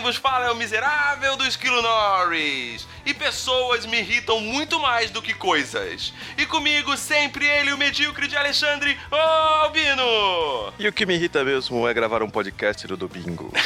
quem vos fala é o miserável do Esquilo Norris. E pessoas me irritam muito mais do que coisas. E comigo sempre ele, o medíocre de Alexandre Albino. E o que me irrita mesmo é gravar um podcast no domingo.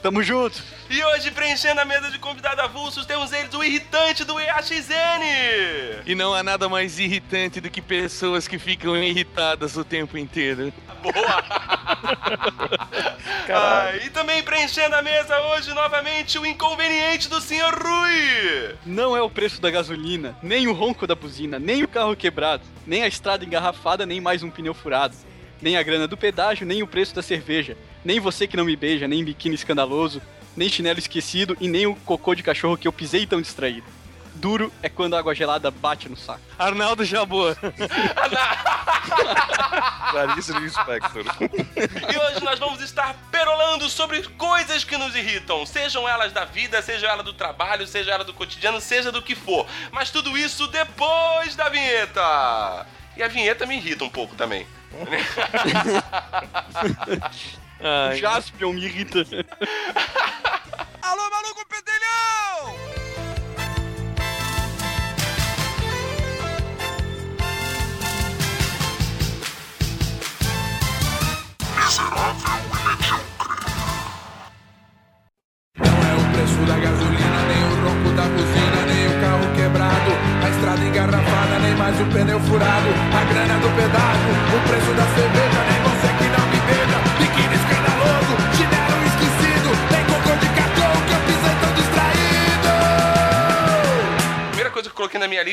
Tamo junto. E hoje, preenchendo a mesa de convidados avulsos, temos eles, o irritante do EAXN. E não há nada mais irritante do que pessoas que ficam irritadas o tempo inteiro. Boa! Ah, e também preenchendo a mesa hoje, novamente, o inconveniente do Sr. Rui. Não é o preço da gasolina, nem o ronco da buzina, nem o carro quebrado, nem a estrada engarrafada, nem mais um pneu furado. Nem a grana do pedágio, nem o preço da cerveja. Nem você que não me beija, nem biquíni escandaloso, nem chinelo esquecido e nem o cocô de cachorro que eu pisei tão distraído. Duro é quando a água gelada bate no saco. Arnaldo Jabor. Clarice Lispector. E hoje nós vamos estar perolando sobre coisas que nos irritam, sejam elas da vida, seja ela do trabalho, seja ela do cotidiano, seja do que for. Mas tudo isso depois da vinheta. E a vinheta me irrita um pouco também. O Jaspion me irrita. Alô, maluco pedelhão!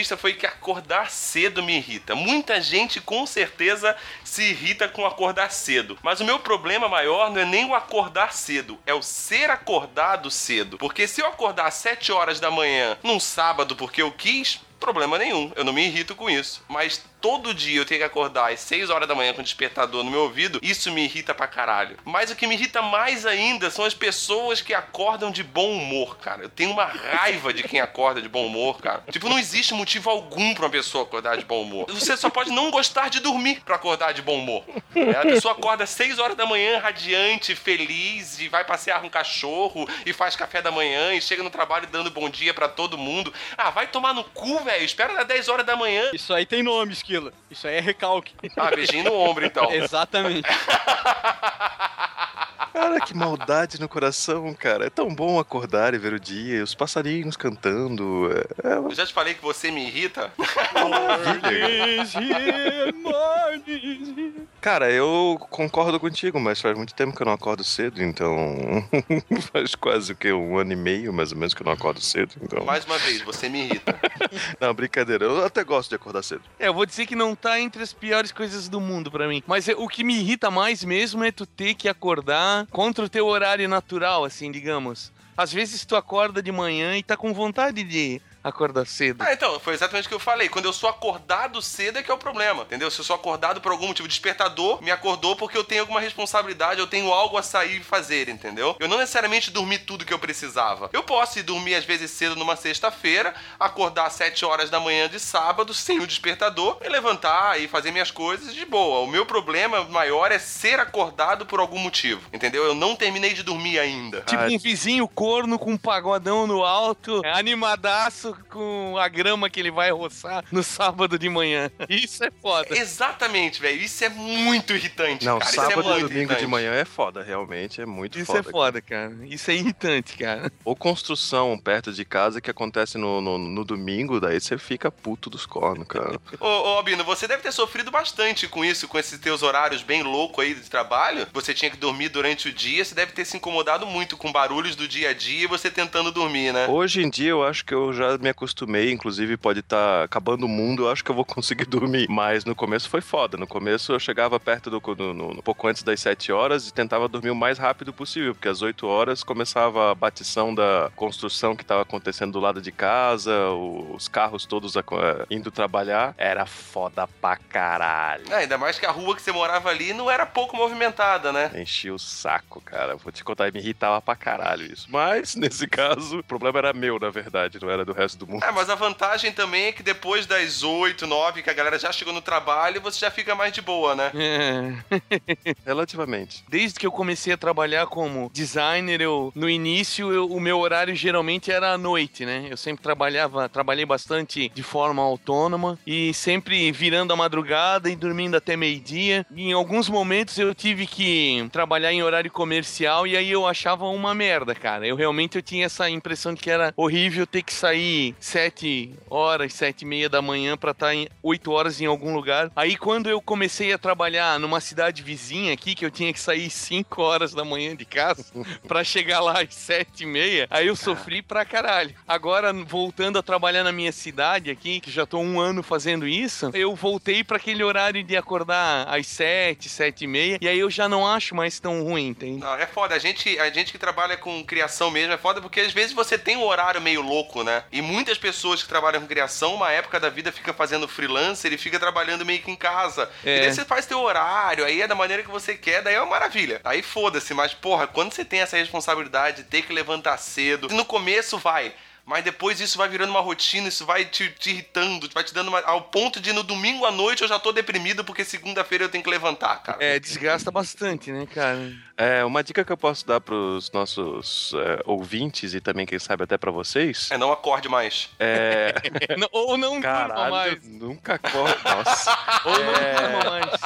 Lista foi que acordar cedo me irrita. Muita gente com certeza se irrita com acordar cedo. Mas o meu problema maior não é nem o acordar cedo, é o ser acordado cedo. Porque se eu acordar às 7 horas da manhã num sábado porque eu quis, problema nenhum. Eu não me irrito com isso. Mas todo dia eu tenho que acordar às 6 horas da manhã com o despertador no meu ouvido, isso me irrita pra caralho. Mas o que me irrita mais ainda são as pessoas que acordam de bom humor, cara. Eu tenho uma raiva de quem acorda de bom humor, cara. Tipo, não existe motivo algum pra uma pessoa acordar de bom humor. Você só pode não gostar de dormir pra acordar de bom humor. É, a pessoa acorda às 6 horas da manhã, radiante, feliz, e vai passear com um cachorro, e faz café da manhã, e chega no trabalho dando bom dia pra todo mundo. Ah, vai tomar no cu, velho. Espera das 10 horas da manhã. Isso aí tem nome, Esquilo. Isso aí é recalque. Ah, beijinho no ombro, então. Exatamente. Cara, que maldade no coração, cara. É tão bom acordar e ver o dia, os passarinhos cantando. É, é Eu já te falei que você me irrita? Cara, eu concordo contigo, mas faz muito tempo que eu não acordo cedo, então. faz quase o que? Um ano e meio, mais ou menos, que eu não acordo cedo, então. Mais uma vez, você me irrita. Não, brincadeira. Eu até gosto de acordar cedo. É, eu vou dizer que não tá entre as piores coisas do mundo pra mim. Mas é- o que me irrita mais mesmo é tu ter que acordar contra o teu horário natural, assim, digamos. Às vezes tu acorda de manhã e tá com vontade de acordar cedo. Ah, então, foi exatamente o que eu falei. Quando eu sou acordado cedo é que é o problema, entendeu? Se eu sou acordado por algum motivo, despertador me acordou porque eu tenho alguma responsabilidade, eu tenho algo a sair e fazer, entendeu? Eu não necessariamente dormi tudo que eu precisava. Eu posso ir dormir às vezes cedo numa sexta-feira, acordar às 7 horas da manhã de sábado, sem o despertador, e levantar e fazer minhas coisas de boa. O meu problema maior é ser acordado por algum motivo, entendeu? Eu não terminei de dormir ainda. Tipo um vizinho corno com um pagodão no alto, animadaço com a grama que ele vai roçar no sábado de manhã. Isso é foda. Exatamente, velho. Isso é muito irritante, Não, cara. sábado isso é e domingo irritante. de manhã é foda, realmente, é muito Isso foda. é foda, cara. Isso é irritante, cara. Ou construção perto de casa que acontece no, no, no domingo, daí você fica puto dos cornos, cara. Ô, ô, Albino, você deve ter sofrido bastante com isso, com esses teus horários bem loucos aí de trabalho. Você tinha que dormir durante o dia, você deve ter se incomodado muito com barulhos do dia a dia e você tentando dormir, né? Hoje em dia eu acho que eu já me acostumei, inclusive pode estar acabando o mundo, eu acho que eu vou conseguir dormir. Mas no começo foi foda. No começo eu chegava perto do. No, no- um pouco antes das 7 horas e tentava dormir o mais rápido possível, porque às 8 horas começava a batição da construção que estava acontecendo do lado de casa, os carros todos eh, indo trabalhar. Era foda pra caralho. É, ainda mais que a rua que você morava ali não era pouco movimentada, né? Enchi o saco, cara. Vou te contar, me irritava pra caralho isso. Mas, nesse caso, o problema era meu, na verdade, não era do resto do mundo. É, mas a vantagem também é que depois das 8, 9, que a galera já chegou no trabalho, você já fica mais de boa, né? É. Relativamente. Desde que eu comecei a trabalhar como designer, eu, no início eu- o meu horário geralmente era à noite, né? Eu sempre trabalhava, trabalhei bastante de forma autônoma e sempre virando a madrugada e dormindo até meio-dia. E em alguns momentos eu tive que trabalhar em horário comercial e aí eu achava uma merda, cara. Eu realmente eu tinha essa impressão de que era horrível ter que sair sete horas, sete e meia da manhã pra estar em oito horas em algum lugar. Aí quando eu comecei a trabalhar numa cidade vizinha aqui, que eu tinha que sair 5 horas da manhã de casa pra chegar lá às 7 e meia, aí eu sofri pra caralho. Agora, voltando a trabalhar na minha cidade aqui, que já tô um ano fazendo isso, eu voltei pra aquele horário de acordar às 7, 7 e meia, e aí eu já não acho mais tão ruim, entende? Não, é foda. A gente, a gente que trabalha com criação mesmo é foda porque às vezes você tem um horário meio louco, né? E muitas pessoas que trabalham com criação, uma época da vida fica fazendo freelancer e fica trabalhando meio que em casa. É. E daí você faz teu horário, aí é da maneira que você quer, daí é uma maravilha. Aí foda-se, mas porra, quando você tem essa responsabilidade de ter que levantar cedo, no começo vai. Mas depois isso vai virando uma rotina, isso vai te, te irritando, vai te dando uma, ao ponto de no domingo à noite eu já tô deprimido porque segunda-feira eu tenho que levantar, cara. É, desgasta bastante, né, cara? É, uma dica que eu posso dar pros nossos é, ouvintes e também, quem sabe, até pra vocês. É, não acorde mais. É. Não- ou não durma Caralho, mais. nunca corre. Nossa. Ou não É. durma mais.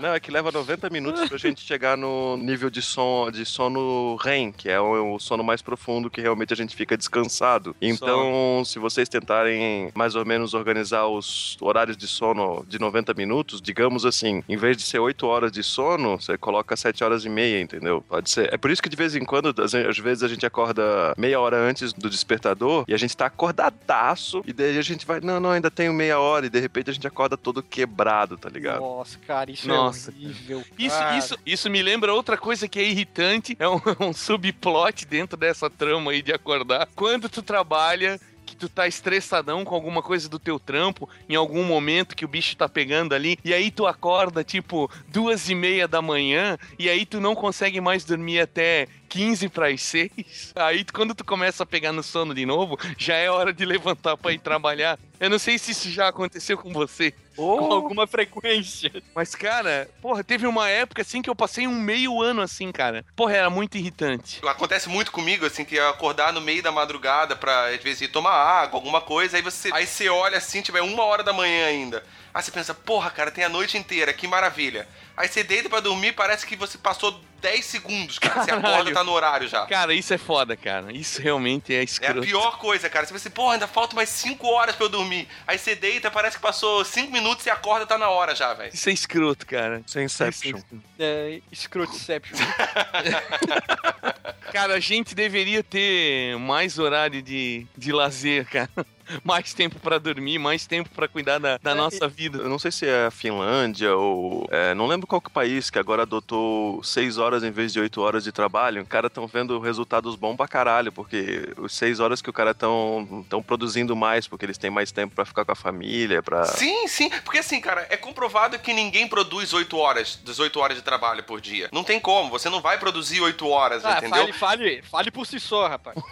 Não, é que leva 90 minutos pra gente chegar no nível de, som, de sono REM, que é o, o sono mais profundo que realmente a gente fica descansado. Então, se vocês tentarem mais ou menos organizar os horários de sono de 90 minutos, digamos assim, em vez de ser 8 horas de sono, você coloca 7 horas e meia, entendeu? Pode ser. É por isso que de vez em quando, às às vezes a gente acorda meia hora antes do despertador e a gente tá acordadaço e daí a gente vai, não, não, ainda tenho meia hora e de repente a gente acorda todo quebrado, tá ligado? Nossa, cara, isso Nossa, é horrível. Isso, isso, isso me lembra outra coisa que é irritante, é um, um subplot dentro dessa trama aí de acordar. Quando tu trabalha, que tu tá estressadão com alguma coisa do teu trampo, em algum momento que o bicho tá pegando ali, e aí tu acorda, tipo, duas e meia da manhã, e aí tu não consegue mais dormir até 15 para as 6. Aí quando tu começa a pegar no sono de novo, já é hora de levantar pra ir trabalhar. Eu não sei se isso já aconteceu com você. Com alguma frequência. Mas, cara, porra, teve uma época assim que eu passei um meio ano assim, cara. Porra, era muito irritante. Acontece muito comigo, assim, que é acordar no meio da madrugada pra, às vezes, ir tomar água, alguma coisa, aí você, aí você olha assim, tipo, é uma hora da manhã ainda. Aí você pensa, porra, cara, tem a noite inteira, que maravilha. Aí você deita pra dormir, parece que você passou 10 segundos, cara. Você acorda Caralho. tá no horário já. Cara, isso é foda, cara. Isso realmente é É a escroto. pior coisa, cara. Você pensa assim, porra, ainda falta mais 5 horas pra eu dormir. Aí você deita, parece que passou 5 minutos e acorda, tá na hora já, velho. Isso é escroto, cara. Sem Inception. É, Scroteception. Cara, a gente deveria ter mais horário de, de lazer, cara. Mais tempo pra dormir, mais tempo pra cuidar da, da É, nossa vida. Eu não sei se é a Finlândia ou. é, não lembro qual que é o país que agora adotou 6 horas em vez de 8 horas de trabalho. O cara estão vendo resultados bons pra caralho, porque os 6 horas que o cara estão tão produzindo mais, porque eles têm mais tempo pra ficar com a família, pra. Sim, sim. Porque assim, cara, é comprovado que ninguém produz 8 horas, 18 horas de trabalho por dia. Não tem como. Você não vai produzir 8 horas, Ah, entendeu? fale, fale, fale por si só, rapaz.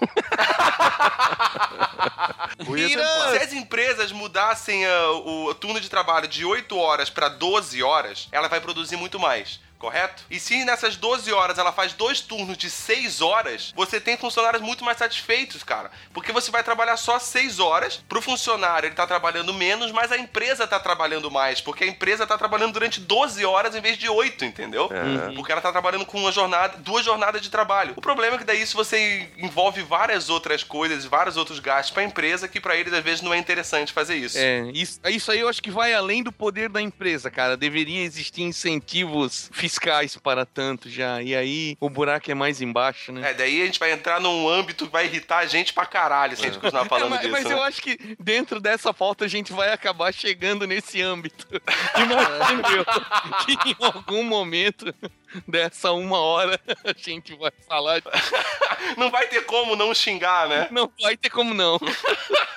O Se exemplar. as empresas mudassem ah, o turno de trabalho de 8 horas pra 12 horas, ela vai produzir muito mais. Correto? E se nessas 12 horas ela faz dois turnos de 6 horas, você tem funcionários muito mais satisfeitos, cara. Porque você vai trabalhar só 6 horas. Pro funcionário, ele tá trabalhando menos, mas a empresa tá trabalhando mais. Porque a empresa tá trabalhando durante 12 horas em vez de 8, entendeu? É. Porque ela tá trabalhando com uma jornada, duas jornadas de trabalho. O problema é que daí isso você envolve várias outras coisas, vários outros gastos pra empresa que pra eles às vezes não é interessante fazer isso. É, isso, isso aí eu acho que vai além do poder da empresa, cara. Deveria existir incentivos fiscais para tanto já. E aí o buraco é mais embaixo, né? É, daí a gente vai entrar num âmbito que vai irritar a gente pra caralho se a gente continuar falando É, mas, disso. mas né? eu acho que dentro dessa pauta a gente vai acabar chegando nesse âmbito. Imagino eu que em algum momento dessa uma hora a gente vai falar. Não vai ter como não xingar, né? Não vai ter como não.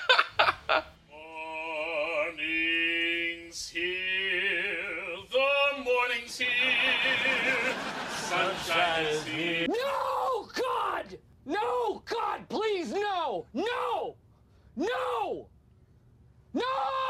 No! No!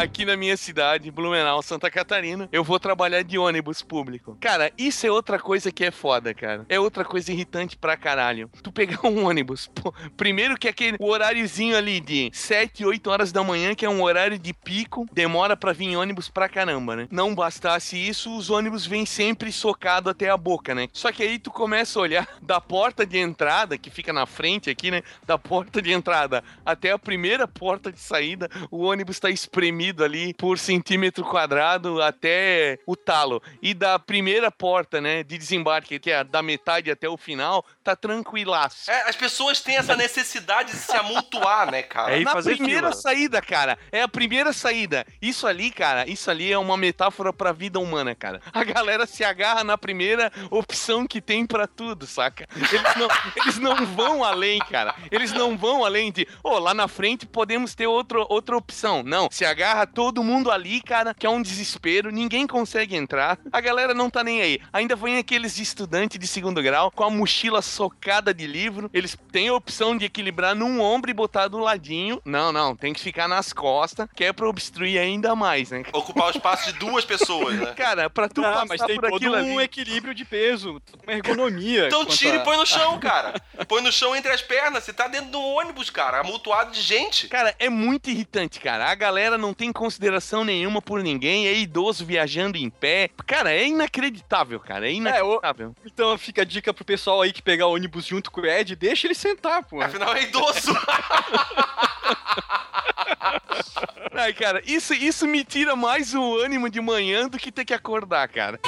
Aqui na minha cidade, Blumenau, Santa Catarina, eu vou trabalhar de ônibus público. Cara, isso é outra coisa que é foda, cara. É outra coisa irritante pra caralho. Tu pegar um ônibus, pô, primeiro que aquele o horáriozinho ali de 7, 8 horas da manhã, que é um horário de pico, demora pra vir ônibus pra caramba, né? Não bastasse isso, os ônibus vêm sempre socado até a boca, né? Só que aí tu começa a olhar da porta de entrada, que fica na frente aqui, né? Da porta de entrada até a primeira porta de saída, o ônibus tá espremido ali por centímetro quadrado até o talo. E da primeira porta, né, de desembarque, que é da metade até o final, tá tranquilaço. É, as pessoas têm essa necessidade de se amontoar, né, cara? É, Na fazer primeira fila. saída, cara. É a primeira saída. Isso ali, cara, isso ali é uma metáfora pra vida humana, cara. A galera se agarra na primeira opção que tem pra tudo, saca? Eles não, eles não vão além, cara. Eles não vão além de, ô, lá na frente podemos ter outro, outra opção. Não, se agarra todo mundo ali, cara, que é um desespero, ninguém consegue entrar. A galera não tá nem aí. Ainda vem aqueles estudantes de segundo grau com a mochila socada de livro. Eles têm a opção de equilibrar num ombro e botar do ladinho. Não, não, tem que ficar nas costas, que é pra obstruir ainda mais, né? Ocupar o espaço de duas pessoas, né? Cara, pra tu Ah, passar mas tem por todo aquilo um ali... equilíbrio de peso, uma ergonomia. Então tira a- e põe no chão, cara. Põe no chão entre as pernas. Você tá dentro de um ônibus, cara, amultuado de gente. Cara, é muito irritante, cara. A galera não tem consideração nenhuma por ninguém, é idoso viajando em pé. Cara, é inacreditável, cara. É inacreditável. Então fica a dica pro pessoal aí que pegar o ônibus junto com o Ed, deixa ele sentar, pô. Afinal, é idoso. Ai, cara, isso, isso me tira mais o ânimo de manhã do que ter que acordar, cara.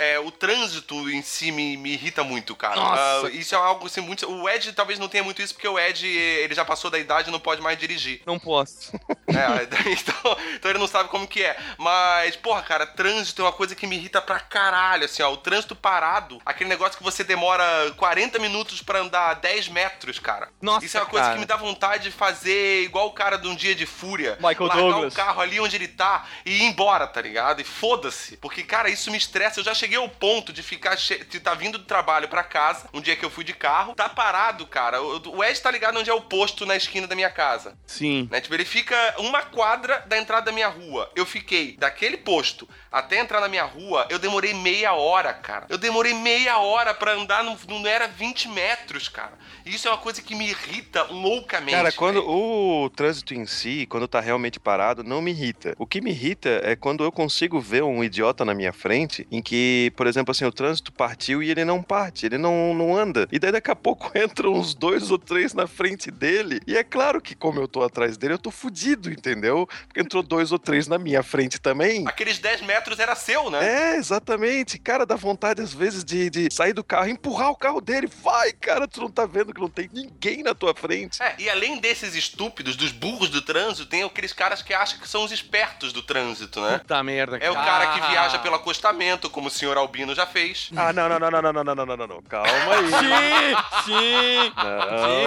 É, o trânsito em si me, me irrita muito, cara. Nossa. Ah, isso é algo assim muito. O Ed talvez não tenha muito isso, porque o Ed ele já passou da idade e não pode mais dirigir. Não posso. É, então, então ele não sabe como que é. Mas, porra, cara, trânsito é uma coisa que me irrita pra caralho, assim, ó. O trânsito parado, aquele negócio que você demora 40 minutos pra andar 10 metros, cara. Nossa, Isso é uma coisa cara. que me dá vontade de fazer igual o cara de um dia de fúria. Michael largar Douglas. o carro ali onde ele tá e ir embora, tá ligado? E foda-se. Porque, cara, isso me estressa. Eu já cheguei ao ponto de ficar. Che... de tá vindo do trabalho pra casa, um dia que eu fui de carro, tá parado, cara. O Ed tá ligado onde é o posto na esquina da minha casa. Sim. Né? Tipo, ele fica uma quadra da entrada da minha rua. Eu fiquei daquele posto até entrar na minha rua, eu demorei meia hora, cara. Eu demorei meia hora pra andar, não, não era 20 metros, cara. Isso é uma coisa que me irrita loucamente. Cara, quando velho. o trânsito em si, quando tá realmente parado, não me irrita. O que me irrita é quando eu consigo ver um idiota na minha frente, em que, por exemplo, assim, o trânsito partiu e ele não parte, ele não, não anda. E daí daqui a pouco entram uns dois ou três na frente dele. E é claro que, como eu tô atrás dele, eu tô fudido, entendeu? Porque entrou dois ou três na minha frente também. Aqueles 10 metros era seu, né? É, exatamente. Cara, dá vontade às vezes de, de sair do carro, empurrar o carro dele. Vai, cara, tu não tá vendo que não tem ninguém na tua frente. É, e além desses estúpidos, dos burros do trânsito, tem aqueles caras que acham que são os espertos do trânsito, né? Puta merda, É o cara que viaja pelo acostamento, como o senhor Albino já fez. Ah, não, não, não, não, não, não, não, não, não, não. Calma aí. Sim, sim, sim,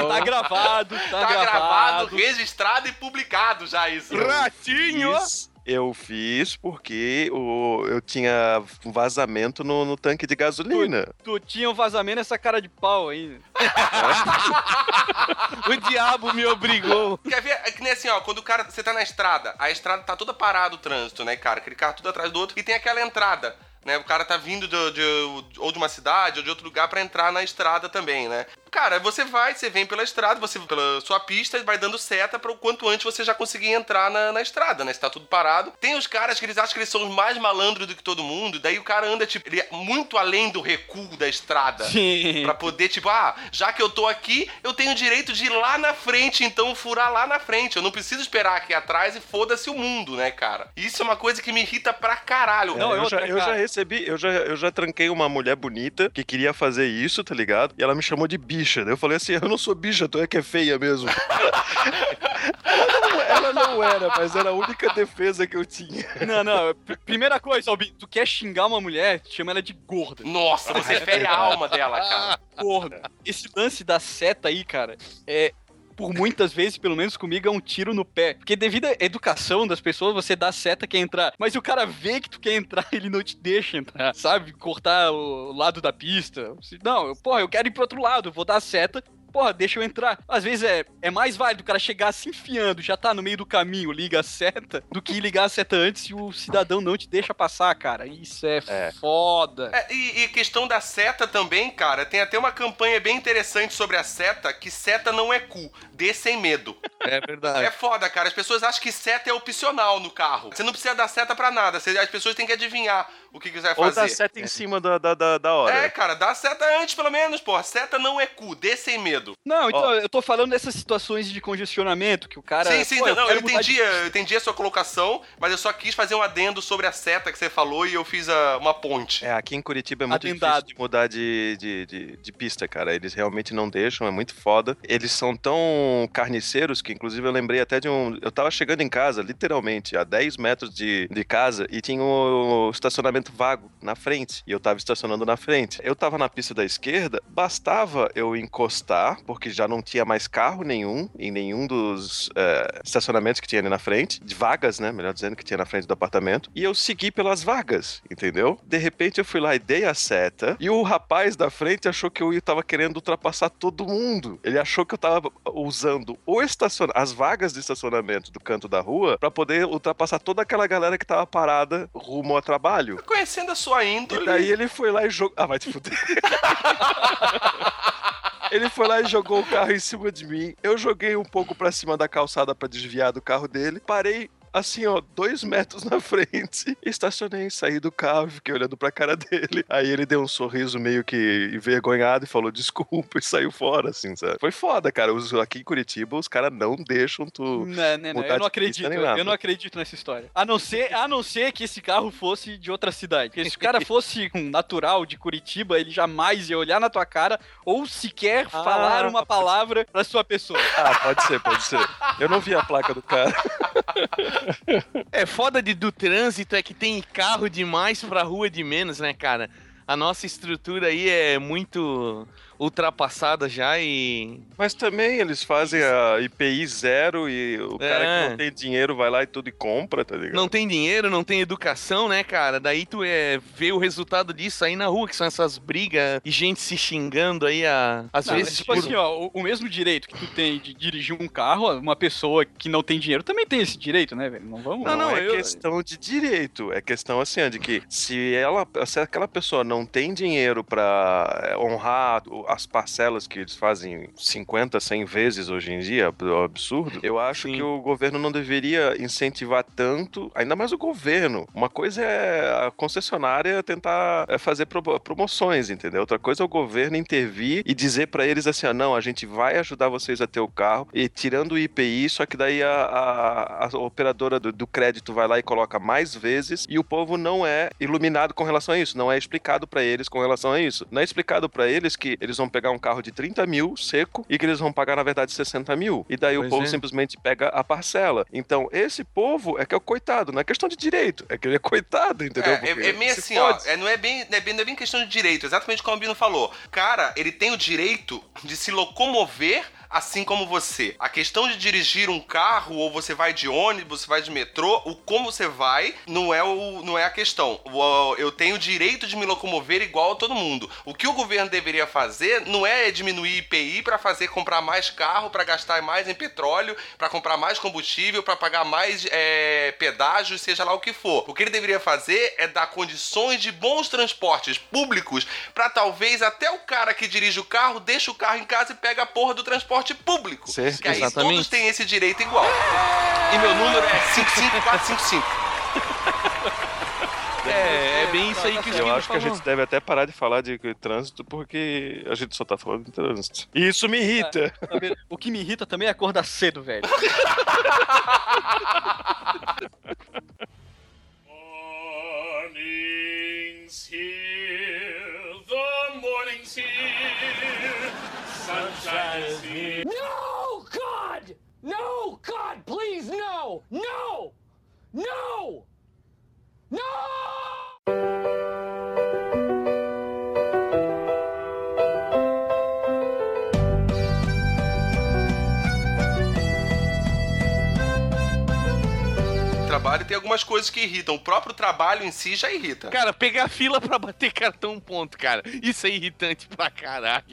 Não. tá gravado, tá, Tá gravado, gravado. registrado e publicado já isso. Ratinho! Eu fiz porque o, eu tinha um vazamento no, no tanque de gasolina. Tu tinha um vazamento essa cara de pau aí. O diabo me obrigou. Quer ver? É que nem assim, ó, quando o cara. Você tá na estrada, a estrada tá toda parada o trânsito, né, cara? Aquele carro tudo atrás do outro. E tem aquela entrada. Né, o cara tá vindo de, de- ou de uma cidade ou de outro lugar pra entrar na estrada também, né? cara, você vai, você vem pela estrada, você pela sua pista, vai dando seta para o quanto antes você já conseguir entrar na, na estrada, né? Se tá tudo parado. Tem os caras que eles acham que eles são os mais malandros do que todo mundo, daí o cara anda, tipo, ele é muito além do recuo da estrada. Sim. Pra poder, tipo, ah, já que eu tô aqui, eu tenho o direito de ir lá na frente, então furar lá na frente. Eu não preciso esperar aqui atrás e foda-se o mundo, né, cara? Isso é uma coisa que me irrita pra caralho. Não, eu, eu já, eu já. Recebi, eu já, eu já tranquei uma mulher bonita que queria fazer isso, tá ligado? E ela me chamou de bicha. Daí eu falei assim: eu não sou bicha, tu é que é feia mesmo. ela, não, ela não era, mas era a única defesa que eu tinha. Não, não. pr- Primeira coisa, Albin, tu quer xingar uma mulher, chama ela de gorda. Nossa, você fere a alma dela, cara. Gorda. Esse lance da seta aí, cara, é. Por muitas vezes, pelo menos comigo, é um tiro no pé. Porque devido à educação das pessoas, você dá seta, quer entrar. Mas o cara vê que tu quer entrar, ele não te deixa entrar. Sabe? Cortar o lado da pista. Não, eu, porra, eu quero ir pro outro lado, vou dar seta. Porra, deixa eu entrar. Às vezes é, é mais válido o cara chegar se enfiando, já tá no meio do caminho, liga a seta, do que ligar a seta antes e o cidadão não te deixa passar, cara. Isso é, É. foda. É, e, e questão da seta também, cara, tem até uma campanha bem interessante sobre a seta, que seta não é cu, dê sem medo. É verdade. É foda, cara. As pessoas acham que seta é opcional no carro. Você não precisa dar seta pra nada. As pessoas têm que adivinhar o que, que você vai Ou fazer. dá seta em cima da, da, da, da hora. É, cara, dá seta antes, pelo menos, porra. Seta não é cu, dê sem medo. Não, então eu tô falando dessas situações de congestionamento que o cara. sim, sim, não, eu, quero mudar entendi, de- eu entendi a sua colocação, mas eu só quis fazer um adendo sobre a seta que você falou e eu fiz a- uma ponte. É, aqui em Curitiba é muito Atendado. difícil de mudar de, de, de, de pista, cara. Eles realmente não deixam, é muito foda. Eles são tão carniceiros que, inclusive, eu lembrei até de um. Eu tava chegando em casa, literalmente, a 10 metros de, de casa, e tinha um estacionamento vago na frente. E eu tava estacionando na frente. Eu tava na pista da esquerda, bastava eu encostar, porque já não tinha mais carro nenhum em nenhum dos é, estacionamentos que tinha ali na frente, de vagas, né? Melhor dizendo, que tinha na frente do apartamento. E eu segui pelas vagas, entendeu? De repente eu fui lá e dei a seta, e o rapaz da frente achou que eu tava querendo ultrapassar todo mundo. Ele achou que eu tava usando o estacion... as vagas de estacionamento do canto da rua pra poder ultrapassar toda aquela galera que tava parada rumo ao trabalho. Conhecendo a sua E índole. daí ele foi lá e jogou. Ah, vai te fuder. Ele foi lá jogou o carro em cima de mim. Eu joguei um pouco pra cima da calçada pra desviar do carro dele. Parei assim, ó, dois metros na frente. Estacionei, saí do carro, fiquei olhando pra cara dele. Aí ele deu um sorriso meio que envergonhado e falou desculpa e saiu fora, assim, sabe? Foi foda, cara. Os- Aqui em Curitiba, os caras não deixam tu. Não, não, não, eu não acredito. Eu não acredito nessa história. A não ser, a não ser que esse carro fosse de outra cidade. Porque se o cara fosse um natural de Curitiba, ele jamais ia olhar na tua cara ou sequer Ah, falar uma palavra pra sua pessoa. Ah, pode ser, pode ser. Eu não vi a placa do cara. É foda de, do trânsito é que tem carro demais pra rua de menos, né, cara? A nossa estrutura aí é muito ultrapassada já e. Mas também eles fazem a IPI zero e o cara É. que não tem dinheiro vai lá e tudo e compra, tá ligado? Não tem dinheiro, não tem educação, né, cara? Daí tu é, vê o resultado disso aí na rua, que são essas brigas e gente se xingando aí, a, às Não, vezes. mas, tipo por- assim, ó, o, o mesmo direito que tu tem de dirigir um carro, uma pessoa que não tem dinheiro também tem esse direito, né, velho? Não vamos. Não, Não, não, é eu- questão de direito, é questão assim, ó, de que se ela, se aquela pessoa não tem dinheiro pra é, honrar as parcelas que eles fazem 50, 100 vezes hoje em dia, é um absurdo, eu acho Sim. que o governo não deveria incentivar tanto, ainda mais o governo. Uma coisa é a concessionária tentar é, fazer pro- promoções, entendeu? Outra coisa é o governo intervir e dizer pra eles assim, ó, não, a gente vai ajudar vocês a ter o carro e tirando o IPI, só que daí a, a- a operadora do, do crédito vai lá e coloca mais vezes e o povo não é iluminado com relação a isso, não é explicado pra eles com relação a isso. Não é explicado pra eles que eles vão pegar um carro de 30 mil seco e que eles vão pagar na verdade 60 mil. E daí o Pois povo é. simplesmente pega a parcela. Então esse povo é que é o coitado, não é questão de direito, é que ele é coitado, entendeu? É, é, é meio assim, ó. fode. É, não, é bem, não, é bem, não é bem questão de direito, exatamente como o Bino falou. Cara, ele tem o direito de se locomover assim como você. A questão de dirigir um carro, ou você vai de ônibus, você vai de metrô, o como você vai não é, o, não é a questão. Eu tenho o direito de me locomover igual a todo mundo. O que o governo deveria fazer não é diminuir IPI para fazer comprar mais carro, para gastar mais em petróleo, para comprar mais combustível, para pagar mais é, pedágio, seja lá o que for. O que ele deveria fazer é dar condições de bons transportes públicos para talvez até o cara que dirige o carro deixe o carro em casa e pega a porra do transporte público. Certo. Que aí Exatamente. todos têm esse direito igual. E meu número é 55455. É, é bem isso aí que o Eu acho que a gente deve até parar de falar de trânsito porque a gente só tá falando de trânsito. E isso me irrita. Também- O que me irrita também é acordar cedo, velho. Morning's here, the morning's here, sunshine is here. No, God! No, God, please, no! No! No! No! Trabalho tem algumas coisas que irritam. O próprio trabalho em si já irrita. Cara, pegar fila pra bater cartão ponto, cara. Isso é irritante pra caralho.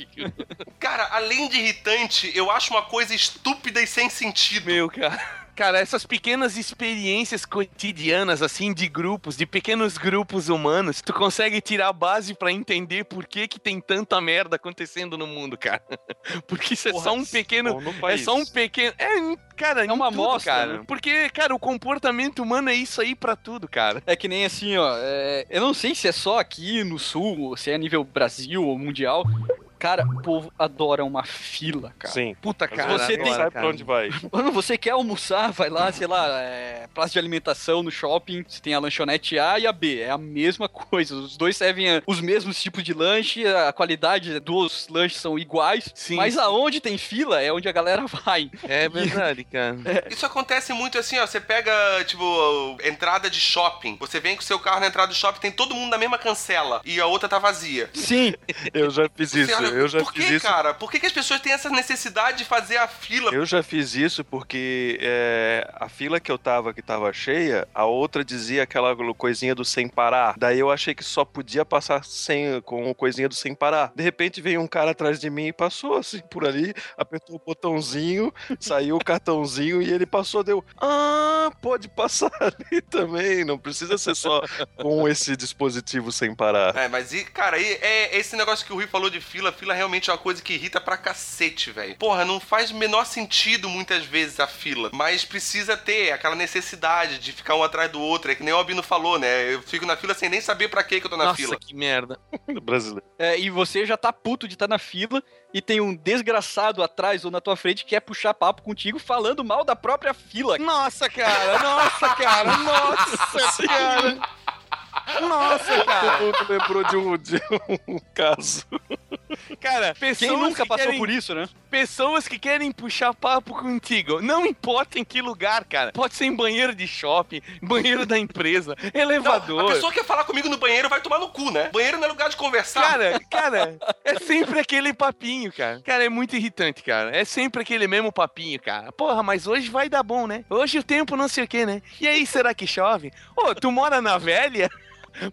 Cara, além de irritante, eu acho uma coisa estúpida e sem sentido. Meu, cara. Cara, essas pequenas experiências cotidianas, assim, de grupos, de pequenos grupos humanos, tu consegue tirar a base pra entender por que que tem tanta merda acontecendo no mundo, cara. Porque isso é Porra, só um pequeno... Bom, no É só um pequeno... É, cara, É uma tudo, amostra, cara. né? Porque, cara, o comportamento humano é isso aí pra tudo, cara. É que nem assim, ó. é, Eu não sei se é só aqui no sul, ou se é nível Brasil ou mundial. Cara, o povo adora uma fila, cara. Sim. Puta, cara. você tem- sabe pra onde vai. Quando você quer almoçar, vai lá, sei lá, é, praça de alimentação no shopping, você tem a lanchonete A e a B, é a mesma coisa. Os dois servem é, os mesmos tipos de lanche, a qualidade dos lanches são iguais, Sim, mas sim. aonde tem fila é onde a galera vai. É verdade, cara. Isso acontece muito assim, ó. Você pega, tipo, entrada de shopping. Você vem com o seu carro na entrada do shopping, tem todo mundo na mesma cancela e a outra tá vazia. Sim, Eu já fiz Você isso. olha, Eu já por fiz que, isso. cara? Por que, que as pessoas têm essa necessidade de fazer a fila? Eu já fiz isso porque é, a fila que eu tava, que tava cheia, a outra dizia aquela coisinha do sem parar. Daí eu achei que só podia passar sem, com o coisinha do sem parar. De repente veio um cara atrás de mim e passou assim por ali, apertou o botãozinho, saiu o cartãozinho e ele passou, deu. Ah, pode passar ali também. Não precisa ser só com esse dispositivo sem parar. É, mas, e, cara, e, é esse negócio que o Rui falou de fila. Fila realmente é uma coisa que irrita pra cacete, velho. Porra, não faz o menor sentido muitas vezes a fila. Mas precisa ter aquela necessidade de ficar um atrás do outro. É que nem o Albino falou, né? Eu fico na fila sem nem saber pra que que eu tô na Nossa, fila. que merda. Brasileiro. é, e você já tá puto de estar na fila e tem um desgraçado atrás ou na tua frente que quer puxar papo contigo falando mal da própria fila. Nossa, cara, nossa, cara, nossa, cara. Nossa, cara. Todo mundo lembrou de um, de um caso. Cara, pessoas Quem nunca que passou querem, por isso, né? Pessoas que querem puxar papo contigo, não importa em que lugar, cara. Pode ser em banheiro de shopping, banheiro da empresa, Não, elevador. a pessoa quer falar comigo no banheiro vai tomar no cu, né? Banheiro não é lugar de conversar. Cara, cara, é sempre aquele papinho, cara. Cara, é muito irritante, cara. É sempre aquele mesmo papinho, cara. Porra, mas hoje vai dar bom, né? Hoje o tempo não sei o que, né? E aí, será que chove? Ô, tu mora na velha?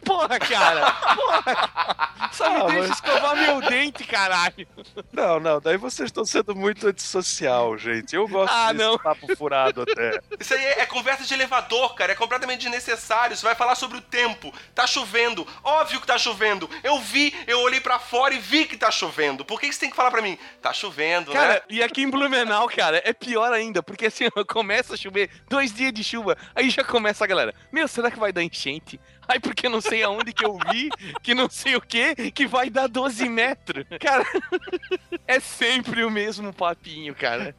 Porra, cara! Porra! Só me Ah, deixa mas- escovar meu dente, caralho! Não, não, daí vocês estão sendo muito antissocial, gente. Eu gosto Ah, desse não. papo furado até. Isso aí é, é conversa de elevador, cara. É completamente desnecessário. Você vai falar sobre o tempo. Tá chovendo. Óbvio que tá chovendo. Eu vi, eu olhei pra fora e vi que tá chovendo. Por que, que você tem que falar pra mim? Tá chovendo, Cara, né? e aqui em Blumenau, cara, é pior ainda, porque assim, começa a chover, dois dias de chuva, aí já começa a galera, meu, será que vai dar enchente? Ai, porque não sei aonde que eu vi, que não sei o que, que vai dar 12 metros. Cara, é sempre o mesmo papinho, cara.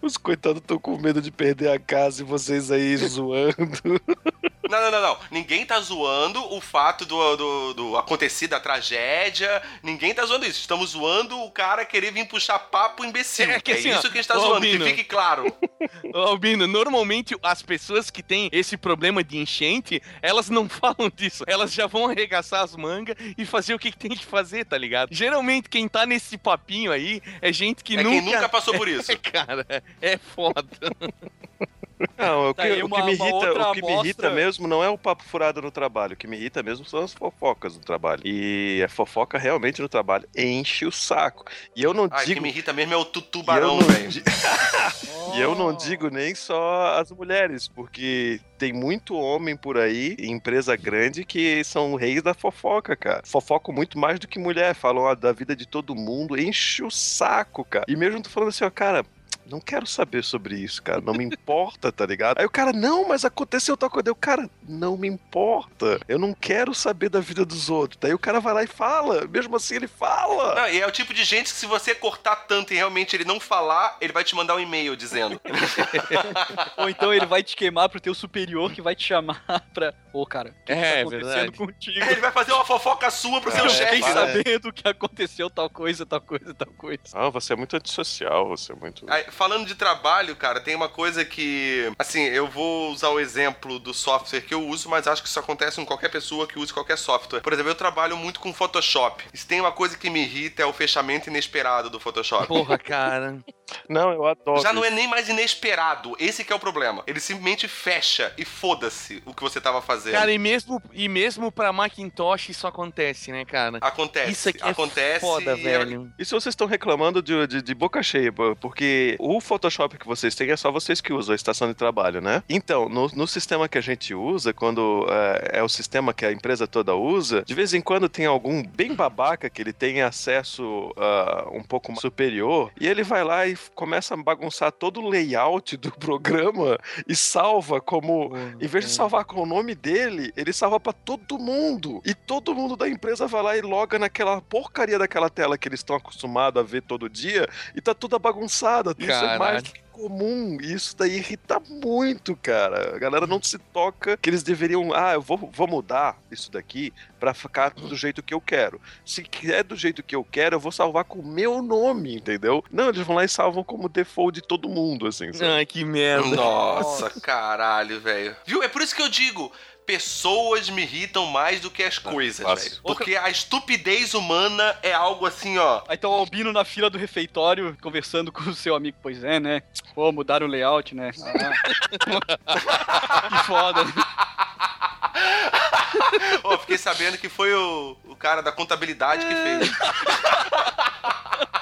Os coitados estão com medo de perder a casa e vocês aí zoando. Não, não, não, não. Ninguém tá zoando o fato do, do, do acontecido, da tragédia. Ninguém tá zoando isso. Estamos zoando o cara querer vir puxar papo imbecil. É É, que assim, ó, isso que a gente tá zoando, Albino. que fique claro. Ô, Albino, normalmente as pessoas que têm esse problema de enchente, elas não falam disso. Elas já vão arregaçar as mangas e fazer o que, que tem que fazer, tá ligado? Geralmente quem tá nesse papinho aí é gente que É nunca... quem nunca passou por isso. É, cara, é foda. Não, o que, Tá o que me irrita, o que me amostra- irrita mesmo não é o papo furado no trabalho. O que me irrita mesmo são as fofocas no trabalho. E a fofoca realmente no trabalho enche o saco. E eu não Ai, o que digo. me irrita mesmo é o tu- eu tubarão, não velho. E eu não digo nem só as mulheres, porque tem muito homem por aí, em empresa grande, que são reis da fofoca, cara. Fofocam muito mais do que mulher, falam ah, da vida de todo mundo, enche o saco, cara. E mesmo tu falando assim, ó, cara. Não quero saber sobre isso, cara. Não me importa, tá ligado? Aí o cara, não, mas aconteceu tal coisa. Eu, cara, não me importa. Eu não quero saber da vida dos outros. Daí o cara vai lá e fala. Mesmo assim, ele fala. Não, e é o tipo de gente que se você cortar tanto e realmente ele não falar, ele vai te mandar um e-mail dizendo. Ou então ele vai te queimar pro teu superior que vai te chamar pra. Ô, cara, o que, que É, tá acontecendo verdade. contigo? ele vai fazer uma fofoca sua pro seu É, Eu chefe. fiquei sabendo que aconteceu tal coisa, tal coisa, tal coisa. Ah, você é muito antissocial, você é muito. Aí, falando de trabalho, cara, tem uma coisa que. Assim, eu vou usar o exemplo do software que eu uso, mas acho que isso acontece com qualquer pessoa que use qualquer software. Por exemplo, eu trabalho muito com Photoshop. Se tem uma coisa que me irrita é o fechamento inesperado do Photoshop. Porra, cara. Não, eu adoro. Já não é nem mais inesperado. Esse que é o problema. Ele simplesmente fecha e foda-se o que você tava fazendo. Cara, e mesmo, e mesmo pra Macintosh isso acontece, né, cara? acontece. Isso aqui é acontece. foda, e é- velho. Isso vocês estão reclamando de, de, de boca cheia, pô, porque o Photoshop que vocês têm é só vocês que usam, a estação de trabalho, né? Então, no, no sistema que a gente usa, quando é, é o sistema que a empresa toda usa, de vez em quando tem algum bem babaca que ele tem acesso ah, um pouco mais superior, e ele vai lá e começa a bagunçar todo o layout do programa e salva como em vez de salvar com o nome dele, ele salva pra todo mundo. E todo mundo da empresa vai lá e loga naquela porcaria daquela tela que eles estão acostumados a ver todo dia e tá toda bagunçada. Isso é mais que comum. E isso daí irrita muito, cara. A galera não se toca que eles deveriam. Ah, eu vou, vou mudar isso daqui pra ficar do jeito que eu quero. Se é do jeito que eu quero, eu vou salvar com o meu nome, entendeu? Não, eles vão lá e salvam como default de todo mundo, assim. sabe? Ai, que merda. Nossa, caralho, velho. Viu? É por isso que eu digo. Pessoas me irritam mais do que as coisas, fácil. velho. Porque a estupidez humana é algo assim, ó. Aí tá o Albino na fila do refeitório, conversando com o seu amigo. Pois é, né? Pô, mudaram o layout, né? Ah. que foda. Ó, fiquei sabendo que foi o, o cara da contabilidade que fez.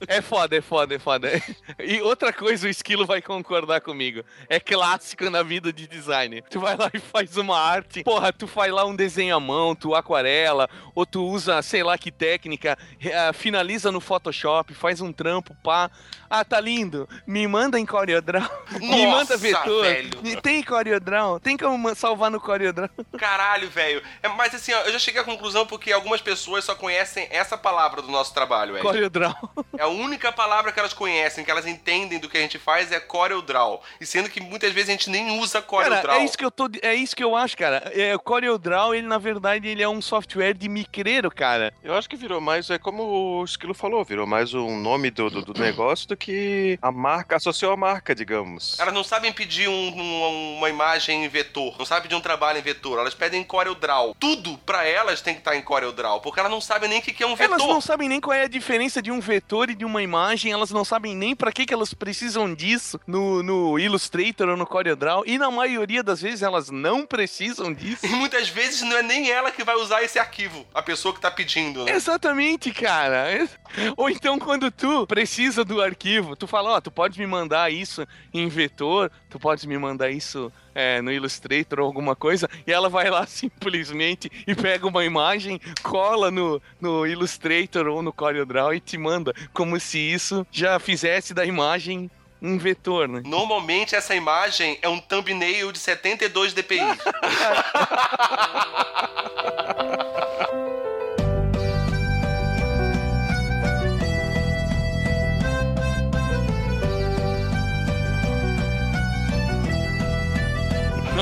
É foda, é foda, é foda. E outra coisa, o Esquilo vai concordar comigo. É clássico na vida de designer. Tu vai lá e faz uma arte. Porra, tu faz lá um desenho à mão, tu aquarela, ou tu usa, sei lá que técnica, eh, finaliza no Photoshop, faz um trampo, pá. Ah, tá lindo. Me manda em CorelDRAW. Me manda vetor. velho. Tem CorelDRAW? Tem como salvar no CorelDRAW? Caralho, velho. É, mas assim, ó, eu já cheguei à conclusão porque algumas pessoas só conhecem essa palavra do nosso trabalho, velho. CorelDRAW. É a única palavra que elas conhecem, que elas entendem do que a gente faz é Corel Draw. E sendo que muitas vezes a gente nem usa Corel Cara, Draw. é isso que eu tô, é isso que eu acho, cara. É, o CorelDRAW, ele na verdade ele é um software de micreiro, cara. Eu acho que virou mais, é como o Esquilo falou, virou mais um nome do, do, do negócio do que a marca, associou a marca, digamos. Elas não sabem pedir um- um- uma imagem em vetor, não sabem pedir um trabalho em vetor, elas pedem Corel Draw. Tudo pra elas tem que estar em Corel Draw, porque elas não sabem nem o que que é um vetor. Elas não sabem nem qual é a diferença de um vetor e de uma imagem, elas não sabem nem pra que, que elas precisam disso no, no Illustrator ou no CorelDRAW, e na maioria das vezes elas não precisam disso. E muitas vezes não é nem ela que vai usar esse arquivo, a pessoa que tá pedindo, né? Exatamente, cara. Ou então quando tu precisa do arquivo, tu fala, ó, tu pode me mandar isso em vetor, tu pode me mandar isso é, no Illustrator ou alguma coisa, e ela vai lá simplesmente e pega uma imagem, cola no, no Illustrator ou no CorelDRAW e te manda, como se isso já fizesse da imagem um vetor, né? Normalmente essa imagem é um thumbnail de 72 dpi.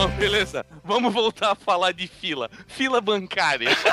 Beleza. Vamos voltar a falar de fila. Fila bancária.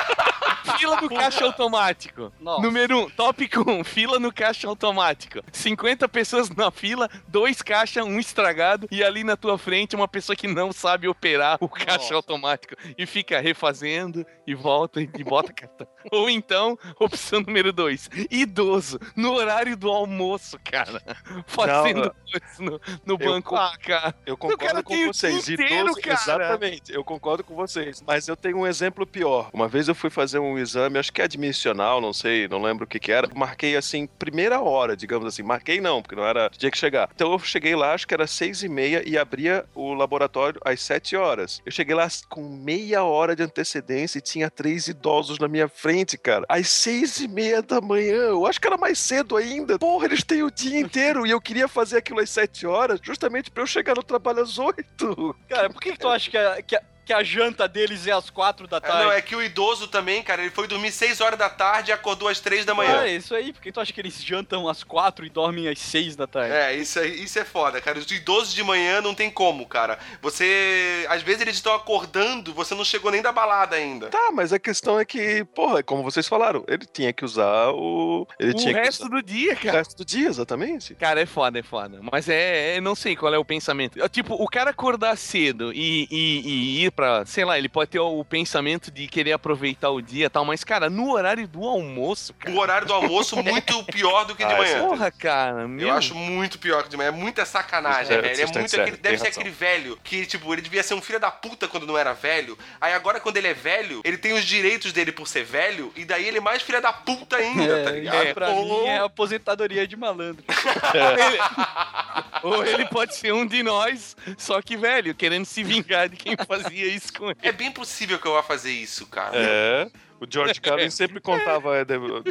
fila no caixa automático. Nossa. Número 1, um, tópico 1, um, fila no caixa automático. 50 pessoas na fila, dois caixas, um estragado, e ali na tua frente uma pessoa que não sabe operar o caixa Nossa. automático e fica refazendo e volta e bota cartão. Ou então, opção número 2, idoso, no horário do almoço, cara. Fazendo coisa no, no banco. co- Ah, cara. Eu concordo com vocês. inteiro, Idoso, cara. exatamente. Eu concordo com vocês. Mas eu tenho um exemplo pior. Uma vez eu fui fazer um exame, acho que é admissional, não sei, não lembro o que que era. Marquei assim, primeira hora, digamos assim. Marquei não, porque não era. Tinha que chegar. Então eu cheguei lá, acho que era seis e meia e abria o laboratório às sete horas. Eu cheguei lá com meia hora de antecedência e tinha três idosos na minha frente, cara. Às seis e meia da manhã. Eu acho que era mais cedo ainda. Porra, eles têm o dia inteiro e eu queria fazer aquilo às sete horas justamente pra eu chegar no trabalho às oito. Cara, por que, que tu acha que a, que, a, que a janta deles é às quatro da É, tarde? não, é que o idoso também, cara, ele foi dormir 6 horas da tarde e acordou às 3 da manhã. É, isso aí. Por que tu acha que eles jantam às quatro e dormem às seis da tarde? É, isso, aí, isso é foda, cara. Os idosos de manhã não tem como, cara. Você. Às vezes eles estão acordando, você não chegou nem da balada ainda. Tá, mas a questão é que, porra, como vocês falaram, ele tinha que usar o. Ele O tinha resto que do dia, usar o cara. resto do dia, exatamente. Cara, é foda, é foda. Mas é, é- não sei qual é o pensamento. É, Tipo, o cara acordar cedo e, e- e ir pra, sei lá, ele pode ter o pensamento de querer aproveitar o dia e tal, mas, cara, no horário do almoço, cara. O horário do almoço muito pior do que de Ah, manhã. Porra, cara, meu. Eu acho muito pior que de manhã. É muita sacanagem, Vocês velho. É muito certo, aquele, deve ser aquele velho que, tipo, ele devia ser um filho da puta quando não era velho. Aí agora, quando ele é velho, ele tem os direitos dele por ser velho, e daí ele é mais filha da puta ainda, tá ligado? É, pra mim é aposentadoria de malandro. Ele- Ou ele pode ser um de nós, só que velho, querendo se vingar de quem fazia isso com ele. É bem possível que eu vá fazer isso, cara. É. O George Carlin sempre contava, é,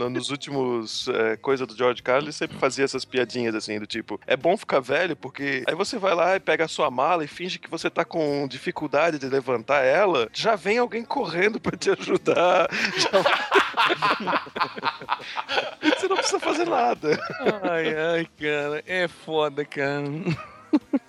nos últimos é, coisa do George Carlin, ele sempre fazia essas piadinhas assim, do tipo, é bom ficar velho, porque aí você vai lá e pega a sua mala e finge que você tá com dificuldade de levantar ela, já vem alguém correndo pra te ajudar. já- você não precisa fazer nada. Ai, ai, cara, é foda, cara.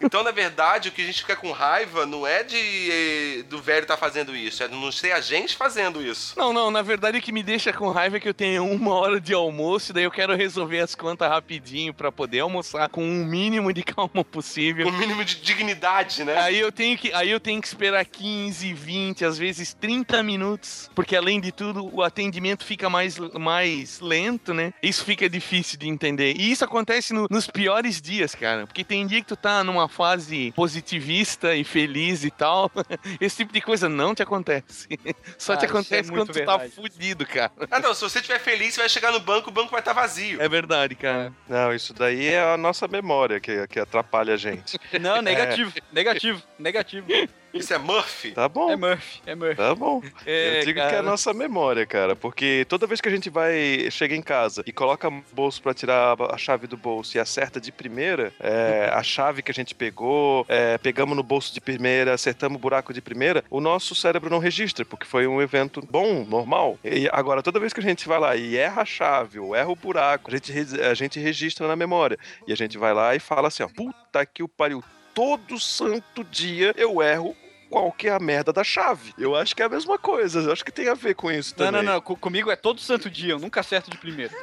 Então, na verdade, o que a gente fica com raiva não é de eh, do velho tá fazendo isso, é de não ser a gente fazendo isso. Não, não, na verdade o que me deixa com raiva é que eu tenho uma hora de almoço, e daí eu quero resolver as contas rapidinho pra poder almoçar com o mínimo de calma possível. O mínimo de dignidade, né? Aí eu tenho que, aí eu tenho que esperar 15, 20, às vezes 30 minutos, porque além de tudo o atendimento fica mais, mais lento, né? Isso fica difícil de entender. E isso acontece no- nos piores dias, cara, porque tem dia que tu tá numa fase positivista e feliz e tal. Esse tipo de coisa não te acontece. Só Ah, te é acontece muito quando tu tá fudido, cara. Ah, não, se você estiver feliz, você vai chegar no banco, o banco vai estar vazio. É verdade, cara. Não, isso daí é a nossa memória que, que atrapalha a gente. Não, negativo, negativo, negativo. Isso é Murphy? Tá bom. É Murphy, é Murphy. Tá bom. É, eu digo que é a cara. nossa memória, cara, porque toda vez que a gente vai, chega em casa e coloca o bolso pra tirar a chave do bolso e acerta de primeira, é, a chave que a gente pegou, é, pegamos no bolso de primeira, acertamos o buraco de primeira, o nosso cérebro não registra, porque foi um evento bom, normal. E agora, toda vez que a gente vai lá e erra a chave ou erra o buraco, a gente, a gente registra na memória. E a gente vai lá e fala assim, ó, puta que o pariu, todo santo dia eu erro qual que é a merda da chave. Eu acho que é a mesma coisa, eu acho que tem a ver com isso Não, também. não, não. co- comigo é todo santo dia, eu nunca acerto de primeiro.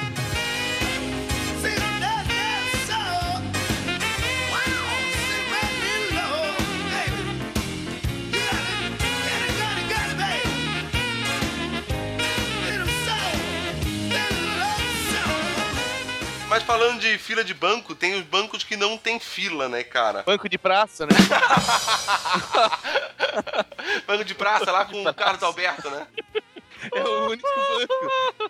Mas falando de fila de banco, tem os bancos que não tem fila, né, cara? Banco de praça, né? Banco de praça lá com o Carlos Alberto, né? É o único banco.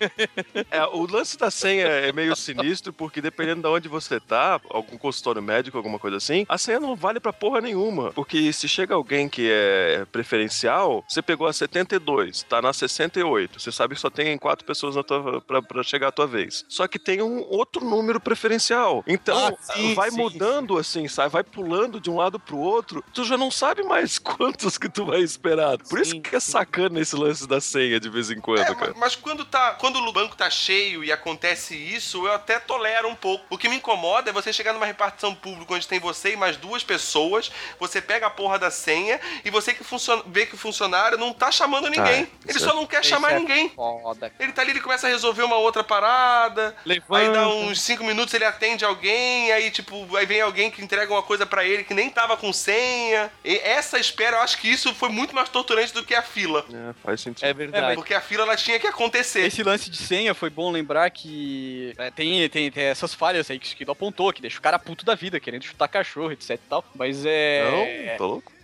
É, o lance da senha é meio sinistro, porque dependendo de onde você tá, algum consultório médico, alguma coisa assim, a senha não vale pra porra nenhuma. Porque se chega alguém que é preferencial, você pegou a 72, tá na 68. Você sabe que só tem quatro pessoas na tua, pra, pra chegar a tua vez. Só que tem um outro número preferencial. Então, Ah, sim, vai sim, mudando assim, sabe? Vai pulando de um lado pro outro. Tu já não sabe mais quantos que tu vai esperar. Por isso Sim, que é sim. sacana esse lance da senha de vez em quando, É, cara. ma- mas quando tá. Quando o banco tá cheio e acontece isso, eu até tolero um pouco. O que me incomoda é você chegar numa repartição pública onde tem você e mais duas pessoas, você pega a porra da senha e você que funciona, vê que o funcionário não tá chamando ninguém. ele isso só não quer chamar é ninguém. Foda. Ele tá ali, ele começa a resolver uma outra parada. Levanta. Aí dá uns 5 minutos, ele atende alguém, aí tipo, aí vem alguém que entrega uma coisa pra ele que nem tava com senha. E essa espera, eu acho que isso foi muito mais torturante do que a fila. É, faz sentido. É verdade. Porque a fila ela tinha que acontecer. Esse lance de senha foi bom lembrar que é, tem, tem, tem essas falhas aí que o Esquido apontou, que deixa o cara puto da vida, querendo chutar cachorro, etc e tal. Mas é. Não, tá louco?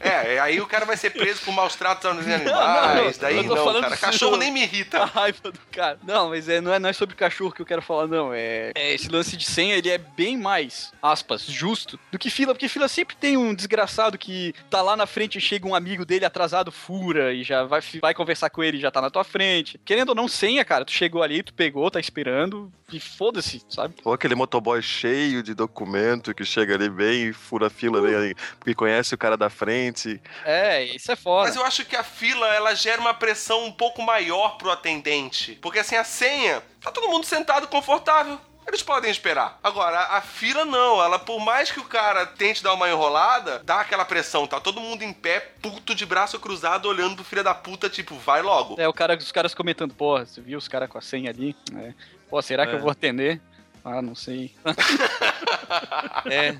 É, aí o cara vai ser preso por maus tratos aos animais. não, não, daí não, cara. Cachorro nem me A irrita. raiva do cara. Não, mas é, não, é, não é sobre cachorro que eu quero falar, não. É, é esse lance de senha, ele é bem mais, aspas, justo do que fila, porque fila sempre tem um desgraçado que tá lá na frente e chega um amigo dele atrasado, fura, e já vai, vai conversar com ele e já tá na tua frente. Querendo ou não, senha, cara, tu chegou ali, tu pegou, tá esperando, e foda-se, sabe? Ou aquele motoboy cheio de documento que chega ali bem e fura a fila, bem ali, porque conhece o cara da frente. É, isso é foda. Mas eu acho que a fila, ela gera uma pressão um pouco maior pro atendente. Porque assim, a senha, tá todo mundo sentado confortável. Eles podem esperar. Agora, a fila não. Ela, por mais que o cara tente dar uma enrolada, dá aquela pressão. Tá todo mundo em pé, puto de braço cruzado, olhando pro filho da puta, tipo, vai logo. É, o cara, os caras comentando, porra, você viu os caras com a senha ali? É. Pô, será que É. eu vou atender? Ah, não sei. É.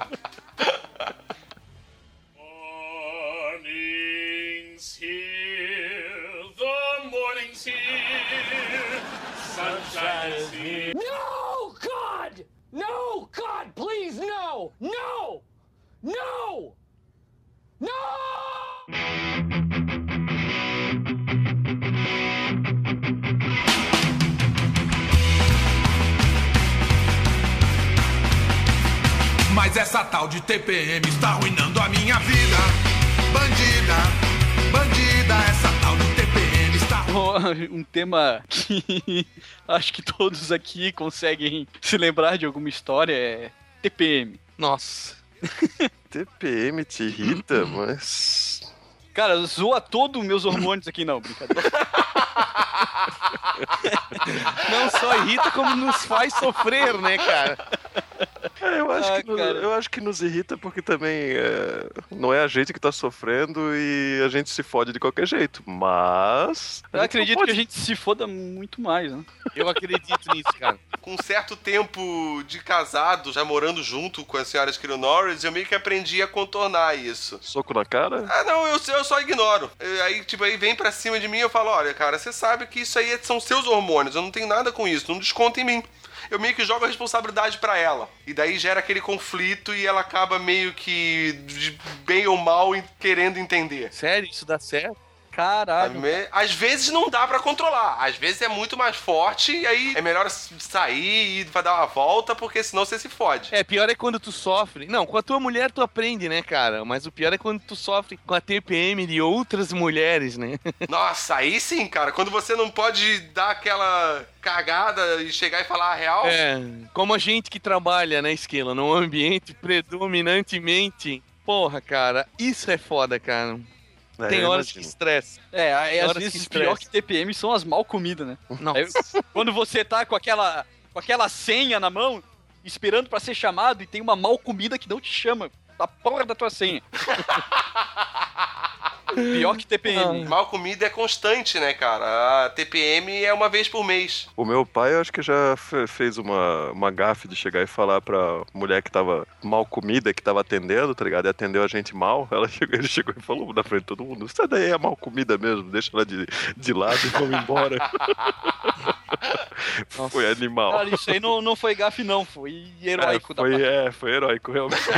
Morning's here, the morning's here, sunshine is here. No, God! No, God, please, no! No! No! No! Mas essa tal de TPM está arruinando a minha vida. Bandida, Um tema que acho que todos aqui conseguem se lembrar de alguma história é TPM. Nossa. TPM te irrita, mas. Cara, zoa todo os meus hormônios aqui, não, brincadeira. Não só irrita, como nos faz sofrer, né, cara? É, eu, acho Ah, que nos, eu acho que nos irrita porque também é, não é a gente que tá sofrendo e a gente se fode de qualquer jeito. Mas. Eu acredito que a gente se foda muito mais, né? Eu acredito nisso, cara. Com um certo tempo de casado, já morando junto com a senhora Skiro Norris, eu meio que aprendi a contornar isso. Soco na cara? Ah, não, eu, eu só ignoro. Eu- Aí, tipo, aí vem pra cima de mim e eu falo, olha, cara, você sabe que isso aí são seus hormônios, eu não tenho nada com isso, não desconta em mim. Eu meio que jogo a responsabilidade pra ela. E daí gera aquele conflito e ela acaba meio que, bem ou mal, querendo entender. Sério, isso dá certo? Caralho. Às vezes não dá pra controlar, às vezes é muito mais forte e aí é melhor sair e vai dar uma volta, porque senão você se fode. É, pior é quando tu sofre. Não, com a tua mulher tu aprende, né, cara? Mas o pior é quando tu sofre com a TPM de outras mulheres, né? Nossa, aí sim, cara, quando você não pode dar aquela cagada e chegar e falar a real. É, como a gente que trabalha, né, Esquila, num ambiente predominantemente. Porra, cara, isso é foda, cara. É, Tem horas que imagino. estressa. É, aí, às Horas que vezes pior que TPM são as mal comidas, né? Nossa. Aí, quando você tá com aquela, com aquela senha na mão, esperando pra ser chamado e tem uma mal comida que não te chama. A porra da tua senha. Pior que TPM. Mal comida é constante, né, cara? A TPM é uma vez por mês. O meu pai, eu acho que já fe- fez uma, uma gafe de chegar e falar pra mulher que tava mal comida, que tava atendendo, tá ligado? E atendeu a gente mal. Ela chegou, ele chegou e falou na frente de todo mundo: Isso daí é mal comida mesmo, deixa ela de, de lado e vamos embora. foi animal. Cara, isso aí não, não foi gafe, não. Foi heróico É, foi, da parte. é, foi heróico, realmente.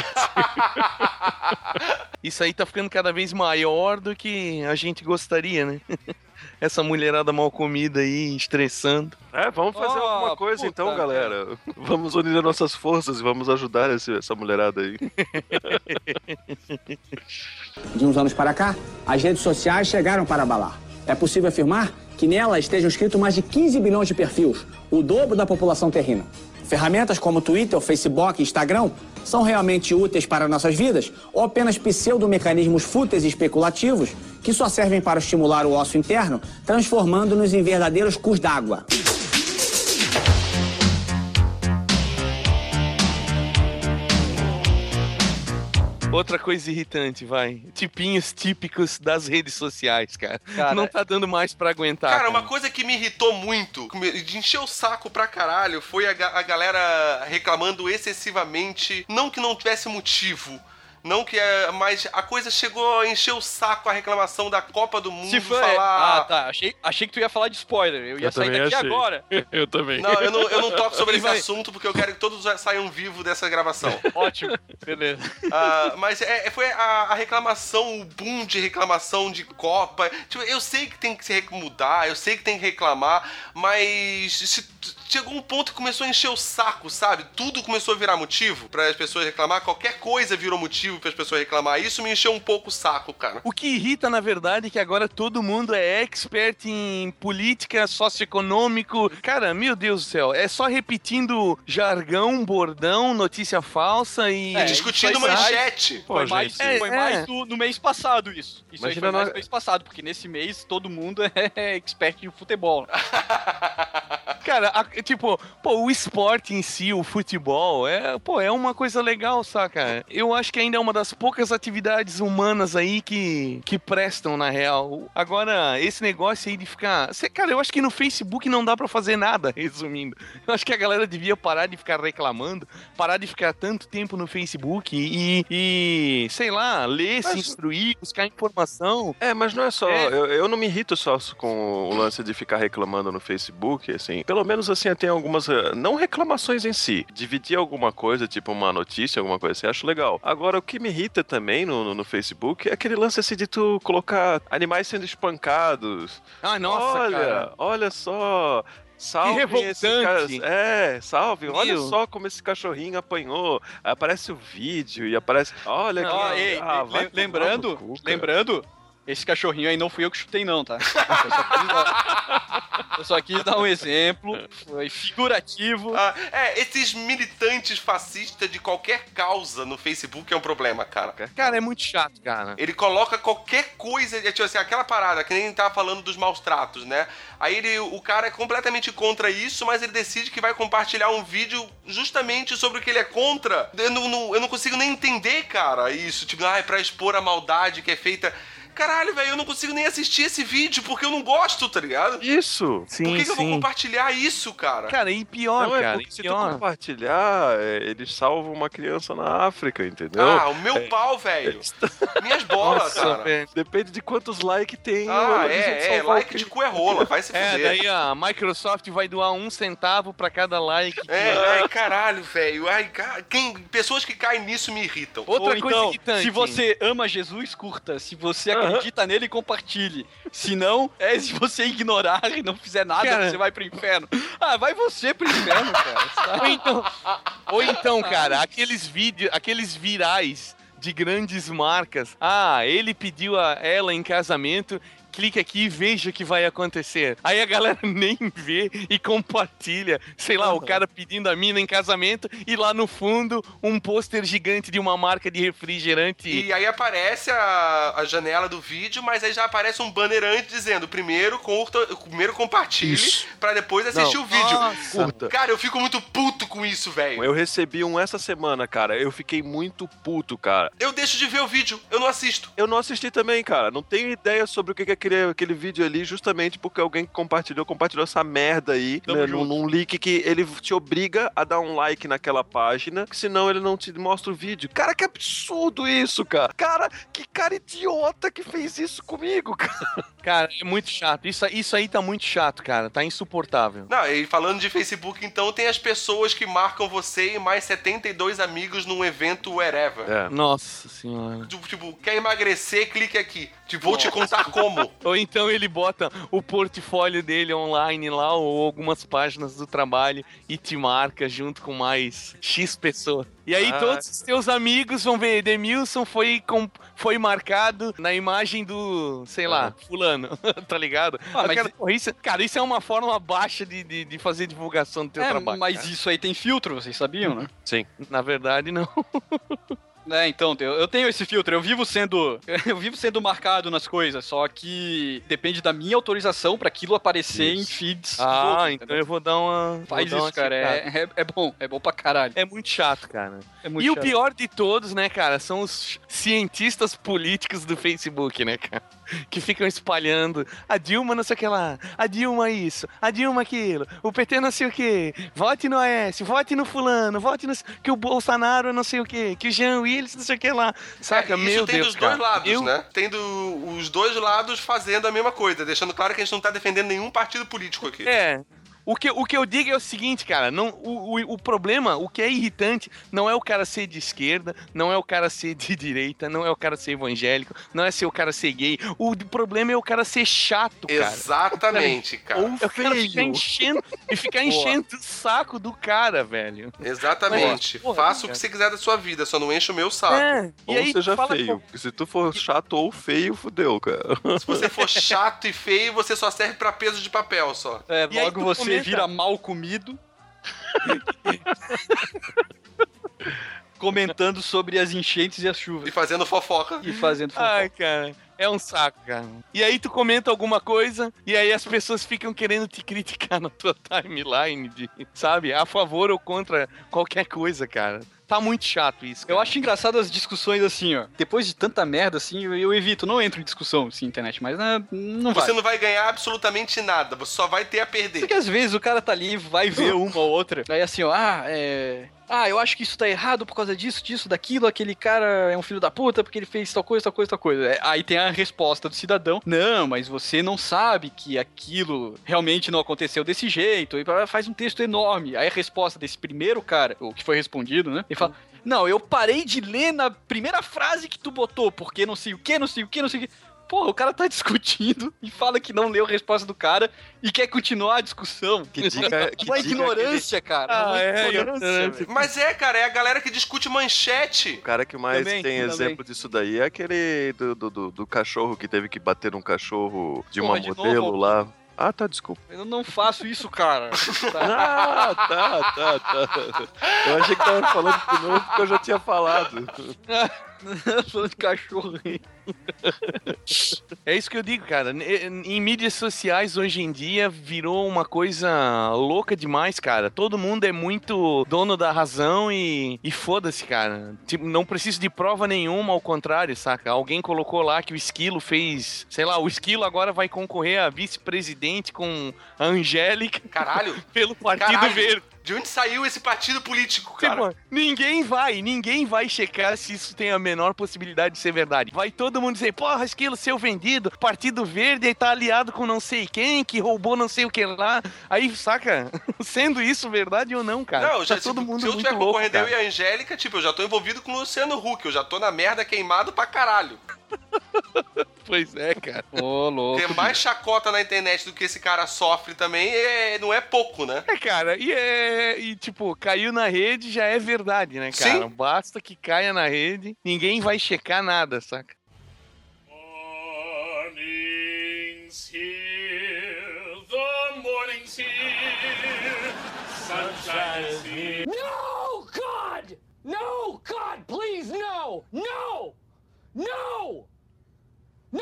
Isso aí tá ficando cada vez maior do que a gente gostaria, né? Essa mulherada mal comida aí, estressando. É, vamos fazer Oh, alguma coisa puta, então, galera. Vamos unir as nossas forças e vamos ajudar esse- essa mulherada aí. De uns anos para cá, as redes sociais chegaram para abalar. É possível afirmar que nelas estejam inscritos mais de 15 bilhões de perfis, o dobro da população terrena. Ferramentas como Twitter, Facebook e Instagram são realmente úteis para nossas vidas ou apenas pseudo-mecanismos fúteis e especulativos que só servem para estimular o osso interno, transformando-nos em verdadeiros cus d'água? Outra coisa irritante, vai. Tipinhos típicos das redes sociais, cara. Cara, Não tá dando mais pra aguentar. Cara, uma coisa que me irritou muito, de encher o saco pra caralho, foi a, a galera reclamando excessivamente. Não que não tivesse motivo. Não que é. Mas a coisa chegou a encher o saco a reclamação da Copa do Mundo. Se for. falar. Ah, tá. Achei, achei que tu ia falar de spoiler. Eu ia Eu sair daqui achei. agora. Eu também. Não, eu não, eu não toco sobre esse assunto porque eu quero que todos saiam vivos dessa gravação. Ótimo. Beleza. Ah, mas é, foi a, a reclamação, o boom de reclamação de Copa. Tipo, eu sei que tem que se mudar, eu sei que tem que reclamar, mas se- chegou um ponto que começou a encher o saco, sabe? Tudo começou a virar motivo para as pessoas reclamar, qualquer coisa virou motivo para as pessoas reclamar. Isso me encheu um pouco o saco, cara. O que irrita, na verdade, é que agora todo mundo é expert em política, socioeconômico. Cara, meu Deus do céu, é só repetindo jargão, bordão, notícia falsa e. É, Discutindo aí manchete. Pô, Foi mais. É, foi é. mais no, no mês passado isso. Isso aí Imagina foi mais no mês passado, porque nesse mês todo mundo é expert em futebol. Cara, a- tipo, pô, o esporte em si, o futebol, é, pô, é uma coisa legal, saca? Eu acho que ainda é uma das poucas atividades humanas aí que, que prestam, na real. Agora, esse negócio aí de ficar. Cê, cara, eu acho que no Facebook não dá pra fazer nada, resumindo. Eu acho que a galera devia parar de ficar reclamando, parar de ficar tanto tempo no Facebook e, e sei lá, ler, se Mas- instruir, buscar informação. É, mas não é só. É. Eu, eu não me irrito só com o lance de ficar reclamando no Facebook, assim. Pelo menos assim, tem algumas. eh, Não reclamações em si. Dividir alguma coisa, tipo uma notícia, alguma coisa assim, acho legal. Agora, o que me irrita também no, no, no Facebook é aquele lance assim de tu colocar animais sendo espancados. Ah, nossa, olha, cara. olha só. Salve esse revoltante. ca- É, salve. Olha Meu. só como esse cachorrinho apanhou. Aparece o vídeo e aparece. Olha que. Ó, ei, ah, ei, lembrando, cu, lembrando, esse cachorrinho aí não fui eu que chutei não, tá? Só quis dar, um exemplo, foi figurativo. Ah, é, esses militantes fascistas de qualquer causa no Facebook é um problema, cara. Cara, é muito chato, cara. Ele coloca qualquer coisa, tipo assim, aquela parada, que nem tava falando dos maus tratos, né? Aí ele, o cara é completamente contra isso, mas ele decide que vai compartilhar um vídeo justamente sobre o que ele é contra. Eu não, não- eu não consigo nem entender, cara, isso. Tipo, ah, é pra expor a maldade que é feita. Caralho, velho, eu não consigo nem assistir esse vídeo porque eu não gosto, tá ligado? Isso! Sim, Por que, que eu vou sim. compartilhar isso, cara? Cara, e pior, não, é cara, porque e se tu pior. compartilhar, é, eles salvam uma criança na África, entendeu? Ah, o meu pau, velho. Minhas bolas, Nossa, cara. velho. Depende de quantos likes tem. Ah, é, é, like de cu é rola, vai se É, fuder. daí a Microsoft vai doar um centavo pra cada like. É, ai, caralho, velho. Ai, ca- quem, pessoas que caem nisso me irritam. Outra Ou coisa então, irritante. se você ama Jesus, curta. Se você Aham. Acredita nele, compartilhe. Se não, é se você ignorar e não fizer nada, Cara. você vai pro inferno. Ah, vai você pro inferno, cara. Ou então, ou então, cara, aqueles vídeos, aqueles virais de grandes marcas. Ah, ele pediu a ela em casamento. Clique aqui e veja o que vai acontecer. Aí a galera nem vê e compartilha. Sei lá, o cara pedindo a mina em casamento e lá no fundo um pôster gigante de uma marca de refrigerante. E aí aparece a, a janela do vídeo, mas aí já aparece um banner antes dizendo primeiro curta, primeiro compartilhe pra depois assistir Não. o vídeo. Nossa. Curta. Cara, eu fico muito puto com isso, velho. Eu recebi um essa semana, cara. Eu fiquei muito puto, cara. Eu deixo de ver o vídeo, eu não assisto. Eu não assisti também, cara. Não tenho ideia sobre o que é aquele, aquele vídeo ali, justamente porque alguém que compartilhou, compartilhou essa merda aí, né, num, num link que ele te obriga a dar um like naquela página, que senão ele não te mostra o vídeo. Cara, que absurdo isso, cara. Cara, que cara idiota que fez isso comigo, cara. Cara, é muito chato. Isso, isso aí tá muito chato, cara. Tá insuportável. Não, e falando de Facebook, então, tem as pessoas que marcam você e mais 72 amigos num evento wherever. É. Nossa senhora. Tipo, tipo, quer emagrecer, clique aqui. Tipo, vou te contar como. Ou então ele bota o portfólio dele online lá, ou algumas páginas do trabalho, e te marca junto com mais X pessoas. E aí Ah. todos os teus amigos vão ver, Edemilson foi, com, foi marcado na imagem do, sei lá, fulano, tá ligado? Ah, mas- porra, isso, cara, isso é uma forma baixa de, de, de fazer divulgação do teu É, trabalho. mas cara. isso aí tem filtro, vocês sabiam, né? Sim. Na verdade, não. É, então, eu, tenho esse filtro, eu vivo sendo. Eu vivo sendo marcado nas coisas, só que depende da minha autorização pra aquilo aparecer em feeds. Ah, outros, então entendeu? eu vou dar uma. Faz dar uma isso, cara. checada. É, é, é bom, é bom pra caralho. É muito chato, cara. É muito e o chato. pior de todos, né, cara, são os cientistas políticos do Facebook, né, cara? Que ficam espalhando a Dilma não sei o que lá, a Dilma isso, a Dilma aquilo, o PT não sei o que, vote no AS, vote no fulano, vote no... que o Bolsonaro não sei o que, que o Jean Willis não sei o que lá. Saca, É, isso meu tem Deus, dos cara. dois lados, Eu- né? Tem do- os dois lados fazendo a mesma coisa, deixando claro que a gente não tá defendendo nenhum partido político aqui. É. O que, o que eu digo é o seguinte, cara, não, o, o, o problema, o que é irritante, não é o cara ser de esquerda, não é o cara ser de direita, não é o cara ser evangélico, não é ser o cara ser gay. O problema é o cara ser chato, cara. Exatamente, cara. Eu quero ficar enchendo e ficar enchendo o saco do cara, velho. Exatamente. Porra, Faça o cara. que você quiser da sua vida, só não enche o meu saco. É, e Ou aí seja fala feio. com- Porque se tu for chato ou feio, fudeu, cara. Se você for chato e feio, você só serve pra peso de papel só. É, E aí logo você comenta- vira mal comido. Comentando sobre as enchentes e as chuvas. E fazendo fofoca. E fazendo fofoca. Ai, cara, é um saco, cara. E aí tu comenta alguma coisa e aí as pessoas ficam querendo te criticar na tua timeline, de, sabe? A favor ou contra qualquer coisa, cara. Tá muito chato isso. Eu cara. acho engraçado as discussões assim, ó. Depois de tanta merda, assim, eu, eu evito, não entro em discussão, assim, internet, mas né, não vai. Você não vai ganhar absolutamente nada, você só vai ter a perder. Porque às vezes o cara tá ali, vai ver uma ou outra. Aí assim, ó, ah, é. Ah, eu acho que isso tá errado por causa disso, disso, daquilo, aquele cara é um filho da puta porque ele fez tal coisa, tal coisa, tal coisa. É, Aí tem a resposta do cidadão: Não, mas você não sabe que aquilo realmente não aconteceu desse jeito. E faz um texto enorme. Aí a resposta desse primeiro cara, o que foi respondido, né? Ele fala. Não, eu parei de ler na primeira frase que tu botou, porque não sei o que, não sei o que, não sei o que. Porra, o cara tá discutindo e fala que não leu a resposta do cara e quer continuar a discussão. Que dica- que Uma dica ignorância, cara. Ah, uma é, ignorância. Mas é, cara, é a galera que discute manchete. O cara que mais Também, tem também. exemplo disso daí é aquele do, do, do- do cachorro que teve que bater num cachorro de Porra, uma de modelo novo? lá. Ah, tá, desculpa. Eu não faço isso, cara. Ah, tá, tá, tá. Eu achei que tava falando de novo porque eu já tinha falando. Falando de cachorro. É isso que eu digo, cara. Em em mídias sociais hoje em dia virou uma coisa louca demais, cara. Todo mundo é muito dono da razão e, e foda-se, cara. Tipo, não preciso de prova nenhuma, ao contrário, saca? Alguém colocou lá que o Esquilo fez. Sei lá, o Esquilo agora vai concorrer a vice-presidente com a Angélica Caralho, pelo Partido Caralho. Verde. De onde saiu esse partido político, cara? Tipo, ninguém vai, ninguém vai checar se isso tem a menor possibilidade de ser verdade. Vai todo mundo dizer, porra, esquilo seu vendido, Partido Verde tá aliado com não sei quem, que roubou não sei o que lá. Aí, saca? Sendo isso verdade ou não, cara? Não, já, tá todo se, mundo se eu tiver louco, concorrendo eu e a Angélica, tipo, eu já tô envolvido com o Luciano Huck, eu já tô na merda queimado pra caralho. Pois é, cara. Ô, louco. Ter mais chacota na internet do que esse cara sofre também é, não é pouco, né? É, cara, e é. E, tipo, caiu na rede já é verdade, né, cara? Sim. Basta que caia na rede, ninguém vai checar nada, saca? Morning's here, the morning's here, sunshine is here. No, God! No, God, please, no! No! No! No!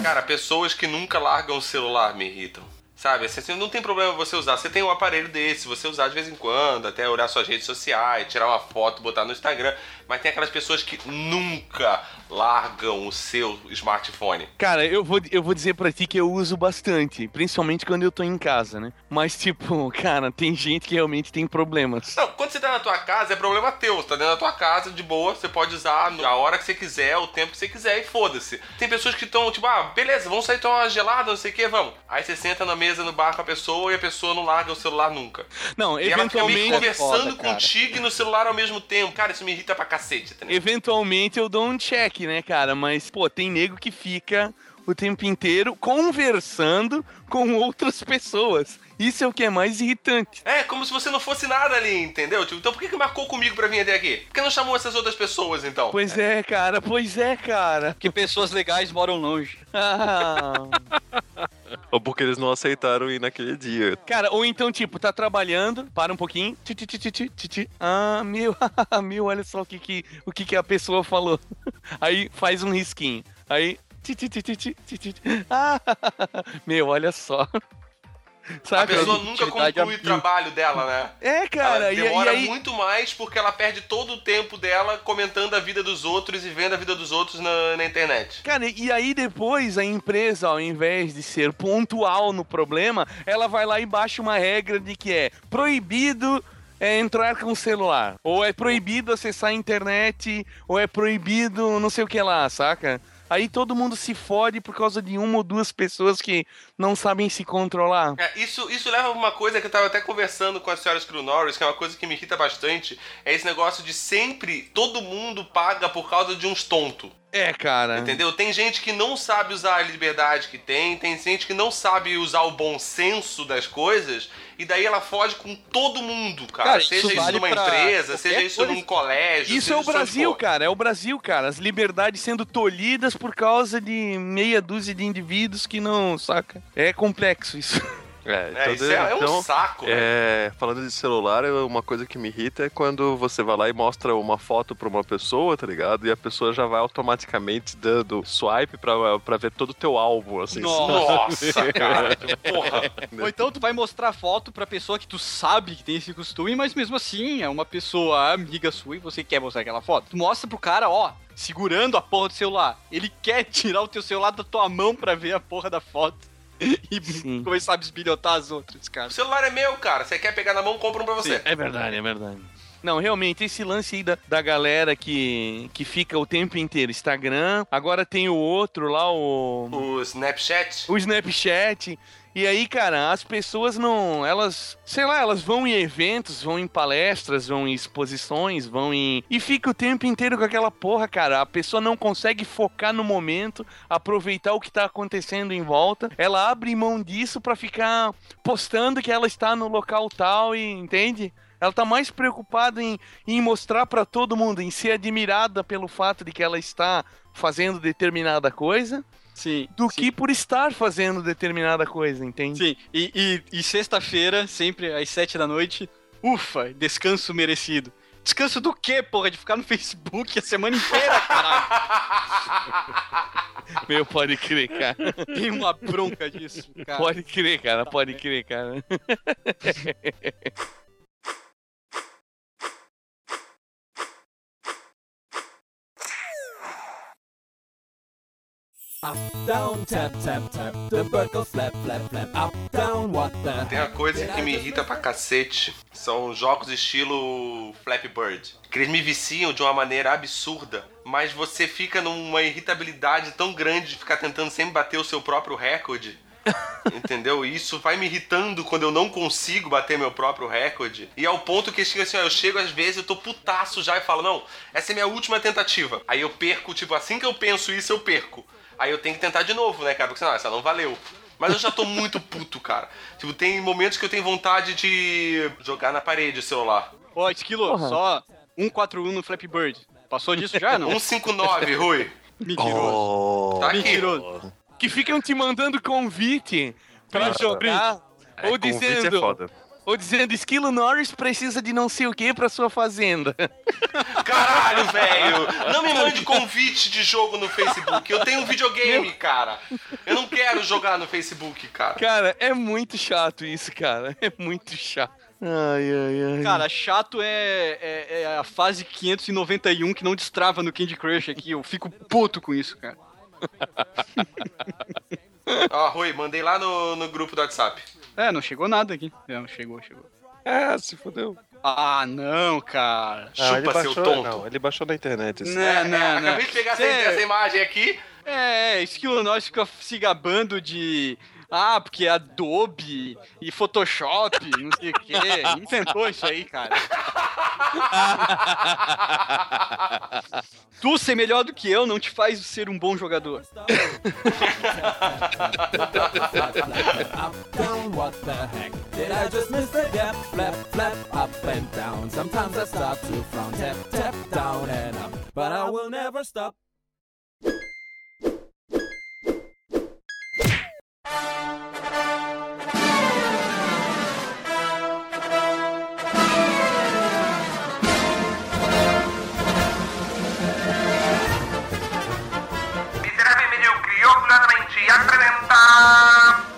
Cara, pessoas que nunca largam o celular me irritam. Sabe? Assim, não tem problema você usar. Você tem um aparelho desse, você usar de vez em quando, até olhar suas redes sociais, tirar uma foto, botar no Instagram. Mas tem aquelas pessoas que nunca largam o seu smartphone. Cara, eu vou, eu vou dizer pra ti que eu uso bastante, principalmente quando eu tô em casa, né? Mas, tipo, cara, tem gente que realmente tem problemas. Não, quando você tá na tua casa, é problema teu. Você tá dentro da tua casa, de boa, você pode usar a hora que você quiser, o tempo que você quiser e foda-se. Tem pessoas que estão, tipo, ah, beleza, vamos sair tomar uma gelada, não sei o que, vamos. Aí você senta na mesa no bar com a pessoa e a pessoa não larga o celular nunca. Não, E ela fica meio eventualmente. conversando foda, contigo e no celular ao mesmo tempo. Cara, isso me irrita pra cacete, tá? Eventualmente eu dou um check, né, cara? Mas, pô, tem nego que fica o tempo inteiro conversando com outras pessoas. Isso é o que é mais irritante. É, como se você não fosse nada ali, entendeu? Tipo, então por que, que marcou comigo pra vir até aqui? Por que não chamou essas outras pessoas, então? Pois é, cara, pois é, cara. Porque pessoas legais moram longe. Ah. Ou porque eles não aceitaram ir naquele dia. Cara, ou então, tipo, tá trabalhando, para um pouquinho. Ti, ti, ti. Ah, meu, meu, olha só o que, que, o que, que a pessoa falou. Aí faz um risquinho. Aí. Ah, meu, olha só. A Saca? pessoa nunca conclui o a- trabalho dela, né? É, cara, ela e, e demora aí. muito mais porque ela perde todo o tempo dela comentando a vida dos outros e vendo a vida dos outros na, na internet. Cara, e aí depois a empresa, ao invés de ser pontual no problema, ela vai lá e baixa uma regra de que é proibido é, entrar com o celular. Ou é proibido acessar a internet, ou é proibido não sei o que lá, saca? Aí todo mundo se fode por causa de uma ou duas pessoas que não sabem se controlar. É, isso, isso leva a uma coisa que eu tava até conversando com a senhora Screw Norris, que é uma coisa que me irrita bastante, é esse negócio de sempre todo mundo paga por causa de uns tontos. É, cara. Entendeu? Tem gente que não sabe usar a liberdade que tem, tem gente que não sabe usar o bom senso das coisas, e daí ela foge com todo mundo, cara. Cara, seja isso isso vale numa pra empresa, seja isso coisa. num colégio. Isso é o Brasil, cara. É o Brasil, cara. As liberdades sendo tolhidas por causa de meia dúzia de indivíduos que não, saca? É complexo isso. É, É, isso é, é um então, saco, velho. É, falando de celular, uma coisa que me irrita é quando você vai lá e mostra uma foto pra uma pessoa, tá ligado? E a pessoa já vai automaticamente dando swipe pra, pra ver todo o teu álbum, assim. Nossa, cara. Porra. Ou então tu vai mostrar foto pra pessoa que tu sabe que tem esse costume, mas mesmo assim é uma pessoa amiga sua e você quer mostrar aquela foto. Tu mostra pro cara, ó, segurando a porra do celular. Ele quer tirar o teu celular da tua mão pra ver a porra da foto. E Sim. começar a bisbilhotar as outras, cara. O celular é meu, cara. Você quer pegar na mão, compra um pra você. É verdade, é verdade. Não, realmente, esse lance aí da, da galera que, que fica o tempo inteiro Instagram, agora tem o outro lá, o, O Snapchat. o Snapchat. E aí, cara, as pessoas não. Elas, sei lá, elas vão em eventos, vão em palestras, vão em exposições, vão em. E fica o tempo inteiro com aquela porra, cara. A pessoa não consegue focar no momento, aproveitar o que tá acontecendo em volta. Ela abre mão disso pra ficar postando que ela está no local tal e. Entende? Ela tá mais preocupada em, em mostrar pra todo mundo, em ser admirada pelo fato de que ela está fazendo determinada coisa, Sim. do sim. que por estar fazendo determinada coisa, entende? Sim, e, e- e sexta-feira, sempre às sete da noite, ufa, descanso merecido. Descanso do quê, porra? De ficar no Facebook a semana inteira, caralho. Meu, pode crer, cara. Tem uma bronca disso, cara. Pode crer, cara, pode crer, cara. Up, down, tap, tap, tap. The bird goes flap, flap, flap. Up, down, what the? Tem uma coisa que me irrita pra cacete. São jogos estilo Flappy Bird. Que eles me viciam de uma maneira absurda. Mas você fica numa irritabilidade tão grande de ficar tentando sempre bater o seu próprio recorde. Entendeu? E isso vai me irritando quando eu não consigo bater meu próprio recorde. E ao ponto que chega assim, ó, eu chego às vezes, eu tô putaço já e falo, não, essa é minha última tentativa. Aí eu perco, tipo, assim que eu penso isso, eu perco. Aí eu tenho que tentar de novo, né, cara? Porque senão, essa não valeu. Mas eu já tô muito puto, cara. Tipo, tem momentos que eu tenho vontade de jogar na parede o celular. Ó, Esquilo, Porra. só 141 no Flappy Bird. Passou disso já, não? 159, Rui. Mentiroso. Tá aqui. Mentiroso. Que ficam te mandando convite pra jogar. ou convite é dizendo. foda. Ou dizendo, Esquilo Norris precisa de não sei o que pra sua fazenda. Caralho, velho! Não me mande convite de jogo no Facebook. Eu tenho um videogame, cara. Eu não quero jogar no Facebook, cara. Cara, é muito chato isso, cara. É muito chato. Ai, ai, ai. Cara, chato é, é, é a fase 591 que não destrava no Candy Crush aqui. Eu fico puto com isso, cara. Ó, Rui, mandei lá no, no grupo do WhatsApp. É, não chegou nada aqui. Não, chegou, chegou. É, se fodeu. Ah, não, cara. Ah, ele Chupa, seu baixou, tonto. Não, ele baixou na internet. assim. Não, É, não, é, não. acabei de pegar essa, Cê- essa imagem aqui. É, Skill nós fica se gabando de. Ah, porque é Adobe e Photoshop, não sei o quê. Inventou isso aí, cara. tu ser melhor do que eu não te faz ser um bom jogador. What the heck? Did I just miss the gap? Flap, flap, up and down. Sometimes I start to frown. Tap, tap, down and up. But I will never stop. Apresenta...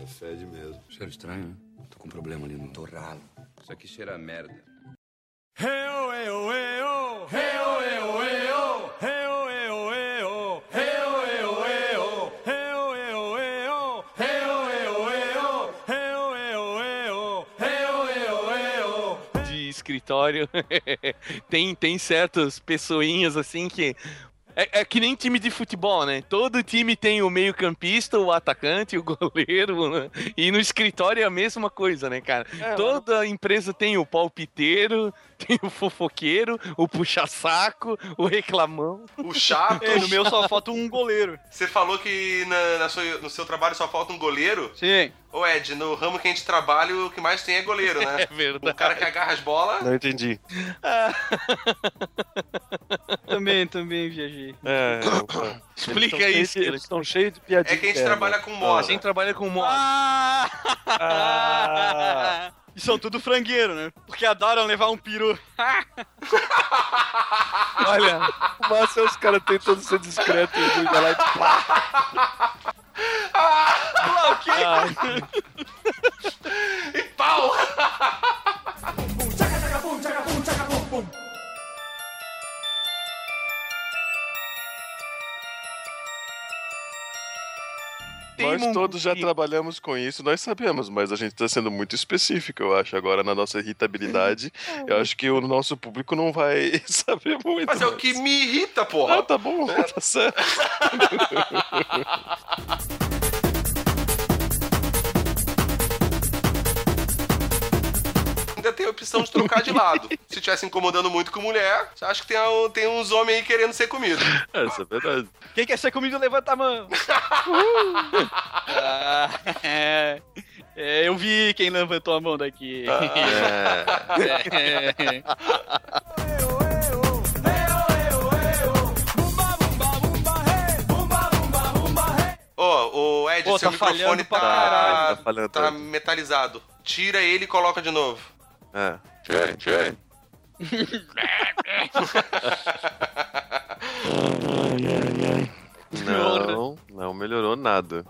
É fede mesmo. Cheiro estranho, né? Tô com um problema ali no torralo. Isso aqui cheira a merda. de escritório. tem, tem certas pessoinhas assim que. É, é que nem time de futebol, né? Todo time tem o meio-campista, o atacante, o goleiro. né? E no escritório é a mesma coisa, né, cara? Toda empresa tem o palpiteiro, tem o fofoqueiro, o puxa-saco, o reclamão. O chato. É, no meu só falta um goleiro. Você falou que na, na sua- no seu trabalho só falta um goleiro? Sim. Ô Ed, no ramo que a gente trabalha, o que mais tem é goleiro, né? É verdade. O cara que agarra as bolas. Não entendi. Também, também viajei. É. Explica Eles isso, de- Eles estão cheios de piadinha. É que a gente trabalha com A moda. gente trabalha com moda. Ah, E são tudo frangueiro, né? Porque adoram levar um peru. Olha, o massa é os caras tentando ser discreto e lá e pá. Lá, o quê? E pau! Nós um- todos já trabalhamos com isso, nós sabemos, mas a gente tá sendo muito específico, eu acho, agora na nossa irritabilidade. eu acho que o nosso público não vai saber muito. Mas é o que me irrita, porra. Ah, tá bom, tá certo. Opção de trocar de lado. Se estivesse incomodando muito com mulher, você acha que tem, um- tem uns homens aí querendo ser comido. Essa é verdade. Quem quer ser comido, levanta a mão. Ah, é, é, eu vi quem levantou a mão daqui. É. É. Ô, ô Ed, Pô, seu tá microfone pra tá, caralho. Tá tá metalizado. Tira ele e coloca de novo. É. Não, não melhorou nada.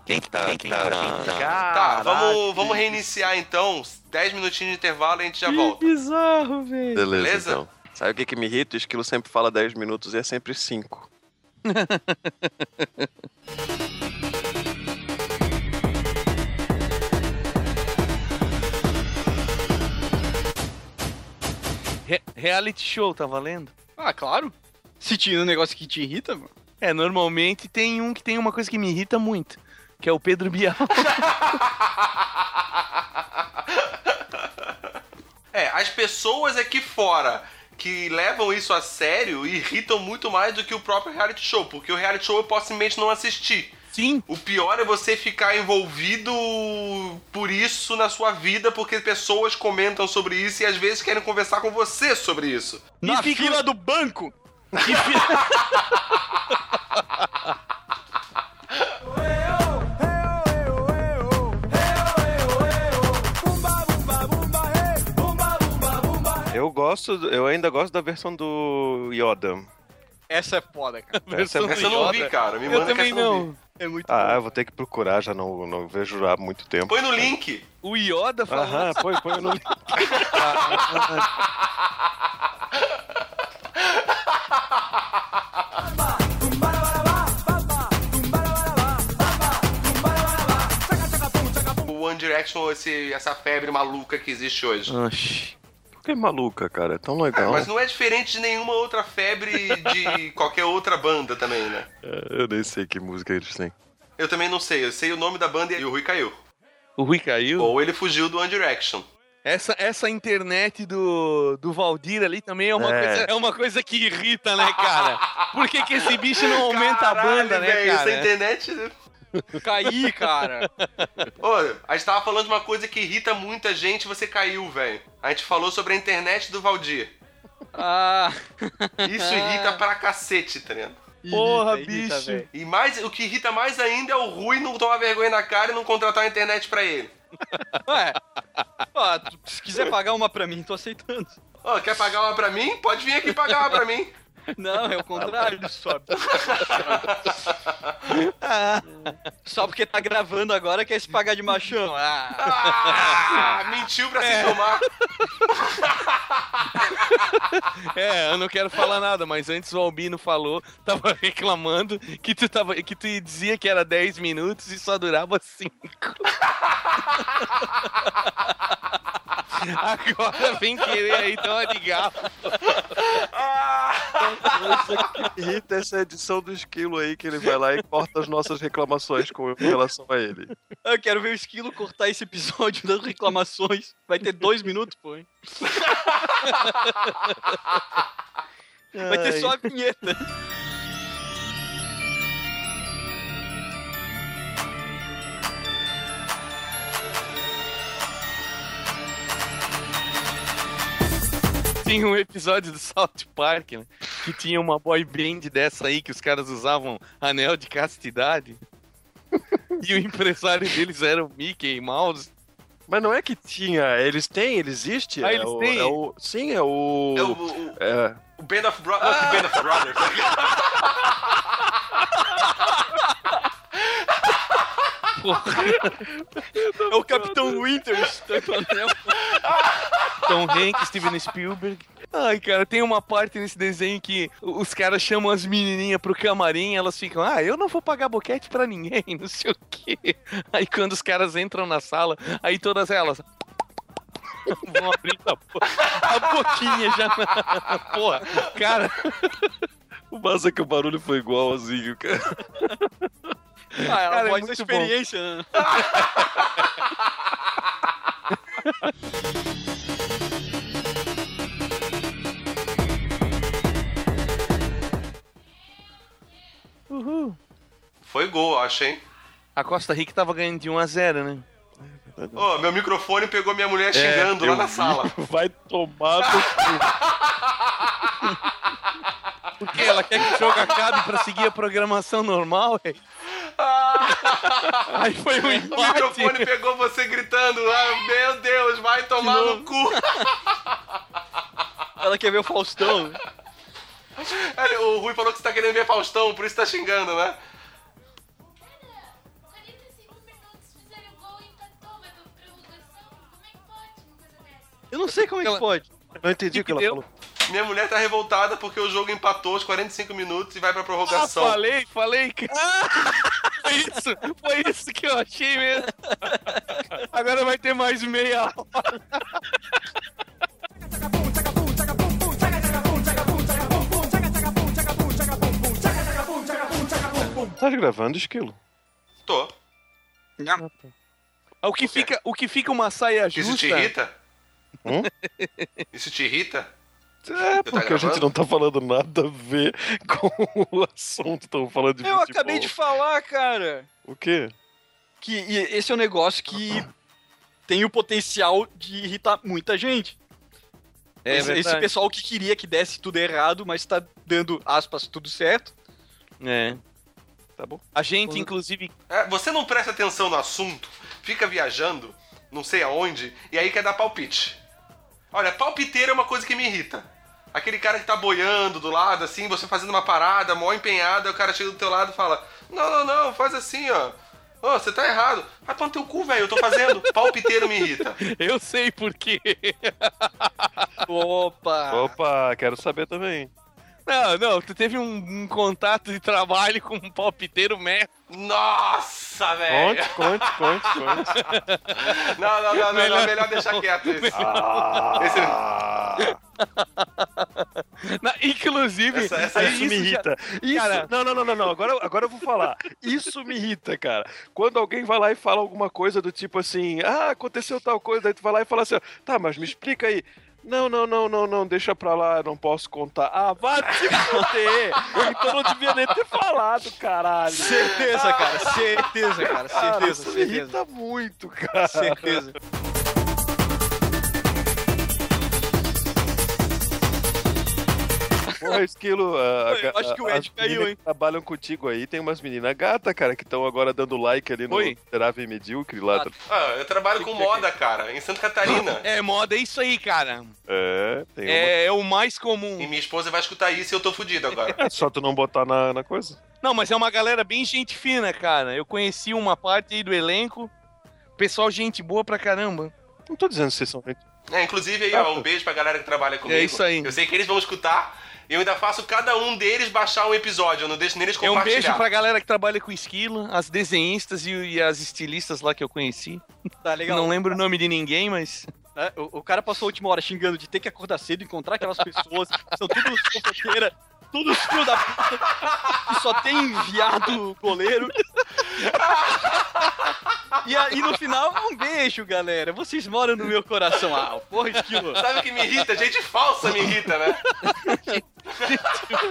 Tá, vamos, vamos reiniciar então. 10 minutinhos de intervalo e a gente já volta. bizarro, velho. Beleza, Beleza? então. Sabe o que, que me irrita? O esquilo sempre fala 10 minutos e é sempre 5. Re- reality show, tá valendo? Ah, claro. Se tinha um negócio que te irrita, mano. É, normalmente tem um que tem uma coisa que me irrita muito, que é o Pedro Bial. É, as pessoas aqui fora que levam isso a sério irritam muito mais do que o próprio reality show, porque o reality show eu posso simplesmente não assistir. Sim. O pior é você ficar envolvido por isso na sua vida, porque pessoas comentam sobre isso e às vezes querem conversar com você sobre isso. Na e fica... fila do banco. Eu gosto, eu ainda gosto da versão do Yoda. Essa é foda, cara. Essa, é essa eu não vi, cara. Me manda eu também que essa não. não é muito Ah, eu vou ter que procurar, já não, não vejo há muito tempo. Põe no link. O Yoda falando. Aham, põe, põe no link. O One Direction, esse, essa febre maluca que existe hoje. Oxi. Que maluca, cara? É tão legal. Mas não é diferente de nenhuma outra febre de qualquer outra banda também, né? É, Eu nem sei que música eles têm. Eu também não sei. Eu sei o nome da banda e o Rui caiu. O Rui caiu? Ou ele fugiu do One Direction. Essa, essa internet do, do Valdir ali também é uma, É. Coisa, é uma coisa que irrita, né, cara? Por que, que esse bicho não aumenta a Caralho, banda, né, velho, cara? Essa internet. Caí, cara. Ô, a gente tava falando de uma coisa que irrita muita gente você caiu, velho. A gente falou sobre a internet do Valdir. Ah. Isso irrita pra cacete, tá ligado? Porra, Irrita, irrita, bicho. velho. E mais, o que irrita mais ainda é o Rui não tomar vergonha na cara e não contratar a internet pra ele. Ué. Ó, se quiser pagar uma pra mim, tô aceitando. Ô, quer pagar uma pra mim? Pode vir aqui pagar uma pra mim. Não, é o contrário, só. Só porque tá gravando agora quer se pagar de machão. Ah. Ah, mentiu pra se tomar. É, eu não quero falar nada, mas antes o Albino falou, tava reclamando que tu, tava, que tu dizia que era 10 minutos e só durava 5. Agora vem querer aí uma de galo. Que irrita essa edição do esquilo aí, que ele vai lá e corta as nossas reclamações com relação a ele. Eu quero ver o Esquilo cortar esse episódio das reclamações. Vai ter dois minutos, pô. hein? Vai ter só a vinheta. Tinha um episódio do South Park, né? Que tinha uma boy band dessa aí que os caras usavam anel de castidade. E o empresário deles era o Mickey Mouse. Mas não é que tinha, eles têm, ele existe. Ah, é eles o, têm? é o- sim, é o. É o, o, é. o Band of Brothers. Não, que Band of Brothers. É o Capitão anel. Tom Hanks, Steven Spielberg. Ai, cara, tem uma parte nesse desenho que os caras chamam as menininhas pro camarim, elas ficam, ah, eu não vou pagar boquete pra ninguém, não sei o quê. Aí quando os caras entram na sala, aí todas elas vão abrindo a, a boquinha já na... Porra, cara, O massa é que o barulho foi igualzinho, cara. Ah, ela Cara, é voz da muito bom. experiência, né? Foi gol, acho, hein? a Costa Rica tava ganhando de 1 a 0 né? Ô, meu microfone pegou minha mulher xingando lá eu na vi. sala. Vai tomar no Porque ela quer que o jogo acabe pra seguir a programação normal, velho. Aí foi um O empate. microfone pegou você gritando, ah, meu Deus, vai tomar no cu. Ela quer ver o Faustão. O Rui falou que você tá querendo ver Faustão, por isso tá xingando, né? 45 minutos fizeram gol e empatou, vai pra prorrogação. Como é que pode uma coisa dessa? Eu não sei como é que Ela- pode. Não entendi o que ela deu? falou. Minha mulher tá revoltada porque o jogo empatou aos 45 minutos e vai pra Ah, prorrogação. falei, falei. que- Foi isso, foi isso que eu achei mesmo. Agora vai ter mais meia hora. Tá gravando esquilo. Tô. O que fica, o que fica uma saia Isso justa. te irrita? Hum? Isso te irrita? É, porque a gente não tá falando nada a ver com o assunto. Estamos falando de Eu futebol. acabei de falar, cara. O quê? Que esse é um negócio que tem o potencial de irritar muita gente. É esse, esse pessoal que queria que desse tudo errado, mas tá dando, aspas, tudo certo. É. Tá bom. A gente, inclusive, É, você não presta atenção no assunto, fica viajando, não sei aonde, e aí quer dar palpite. Olha, palpiteiro é uma coisa que me irrita. Aquele cara que tá boiando do lado, assim, você fazendo uma parada, mó empenhada, o cara chega do teu lado e fala: Não, não, não, faz assim, ó. Ô, você tá errado. Vai pra teu cu, velho. Eu tô fazendo. Palpiteiro me irrita. Eu sei por quê. Opa! Opa, quero saber também. Não, não, tu teve um, um contato de trabalho com um palpiteiro mestre. Nossa, velho. Conte, conte, conte, conte. Não, não, não, não, Melhor não, melhor deixar quieto isso. Ah, Na- inclusive, Essa- essa- isso, me já- irrita. Isso, Cara- não, não, não, não, não. Agora, agora eu vou falar. Isso me irrita, cara. Quando alguém vai lá e fala alguma coisa do tipo assim, ah, aconteceu tal coisa, daí tu vai lá e fala assim, tá, mas me explica aí. Não, não, não, não, não, deixa pra lá, não posso contar. Ah, vai te fuder! Então não devia nem ter falado, caralho. Certeza, cara, certeza, cara, Cara, certeza, me certeza. irrita muito, cara. Certeza. Porra, Esquilo, a- a- Eu acho que o as Ed caiu, meninas hein? que trabalham contigo aí, tem umas meninas gata, cara, que estão agora dando like ali no Oi. Miserável e Medíocre lá. Ah, eu trabalho com moda, cara, em Santa Catarina. É moda, é isso aí, cara. É, tem uma... É, é o mais E comum. minha esposa vai escutar isso e eu tô fudido agora. É só tu não botar na, na coisa. Não, mas é uma galera bem gente fina, cara. Eu conheci uma parte aí do elenco. Pessoal, gente boa pra caramba. Não tô dizendo que vocês são gente. É, inclusive aí, ó, um beijo pra galera que trabalha comigo. É isso aí. Eu sei que eles vão escutar. E eu ainda faço cada um deles baixar um episódio. Eu não deixo neles É um compartilhar. beijo pra galera que trabalha com esquilo, as desenhistas e, e as estilistas lá que eu conheci. Tá legal. Não lembro o nome de ninguém, mas. É, o, o cara passou a última hora xingando de ter que acordar cedo, encontrar aquelas pessoas, são todos fofoqueiras, todos filhos da puta, que só tem viado goleiro. E aí no final, um beijo, galera. Vocês moram no meu coração. Ah, porra, esquilo. Sabe o que me irrita? Gente falsa me irrita, né?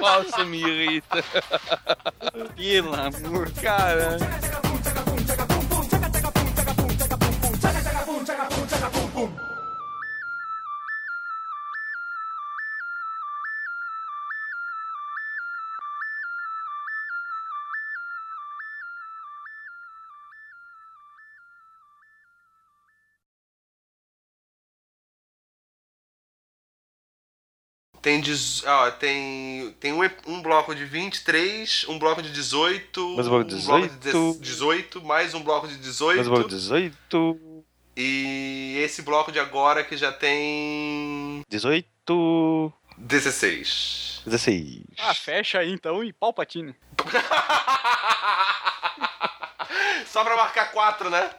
Falsa me irrita. Pelo amor. Cara. Tem, dez- ó, tem, tem um, um bloco de 23, um bloco de 18, Mais um bloco de um bloco de 18. 18, mais um bloco de 18. Mas vou 18. E esse bloco de agora que já tem 18. 16. 16. Ah, fecha aí então e Palpatine. Só pra marcar 4, né?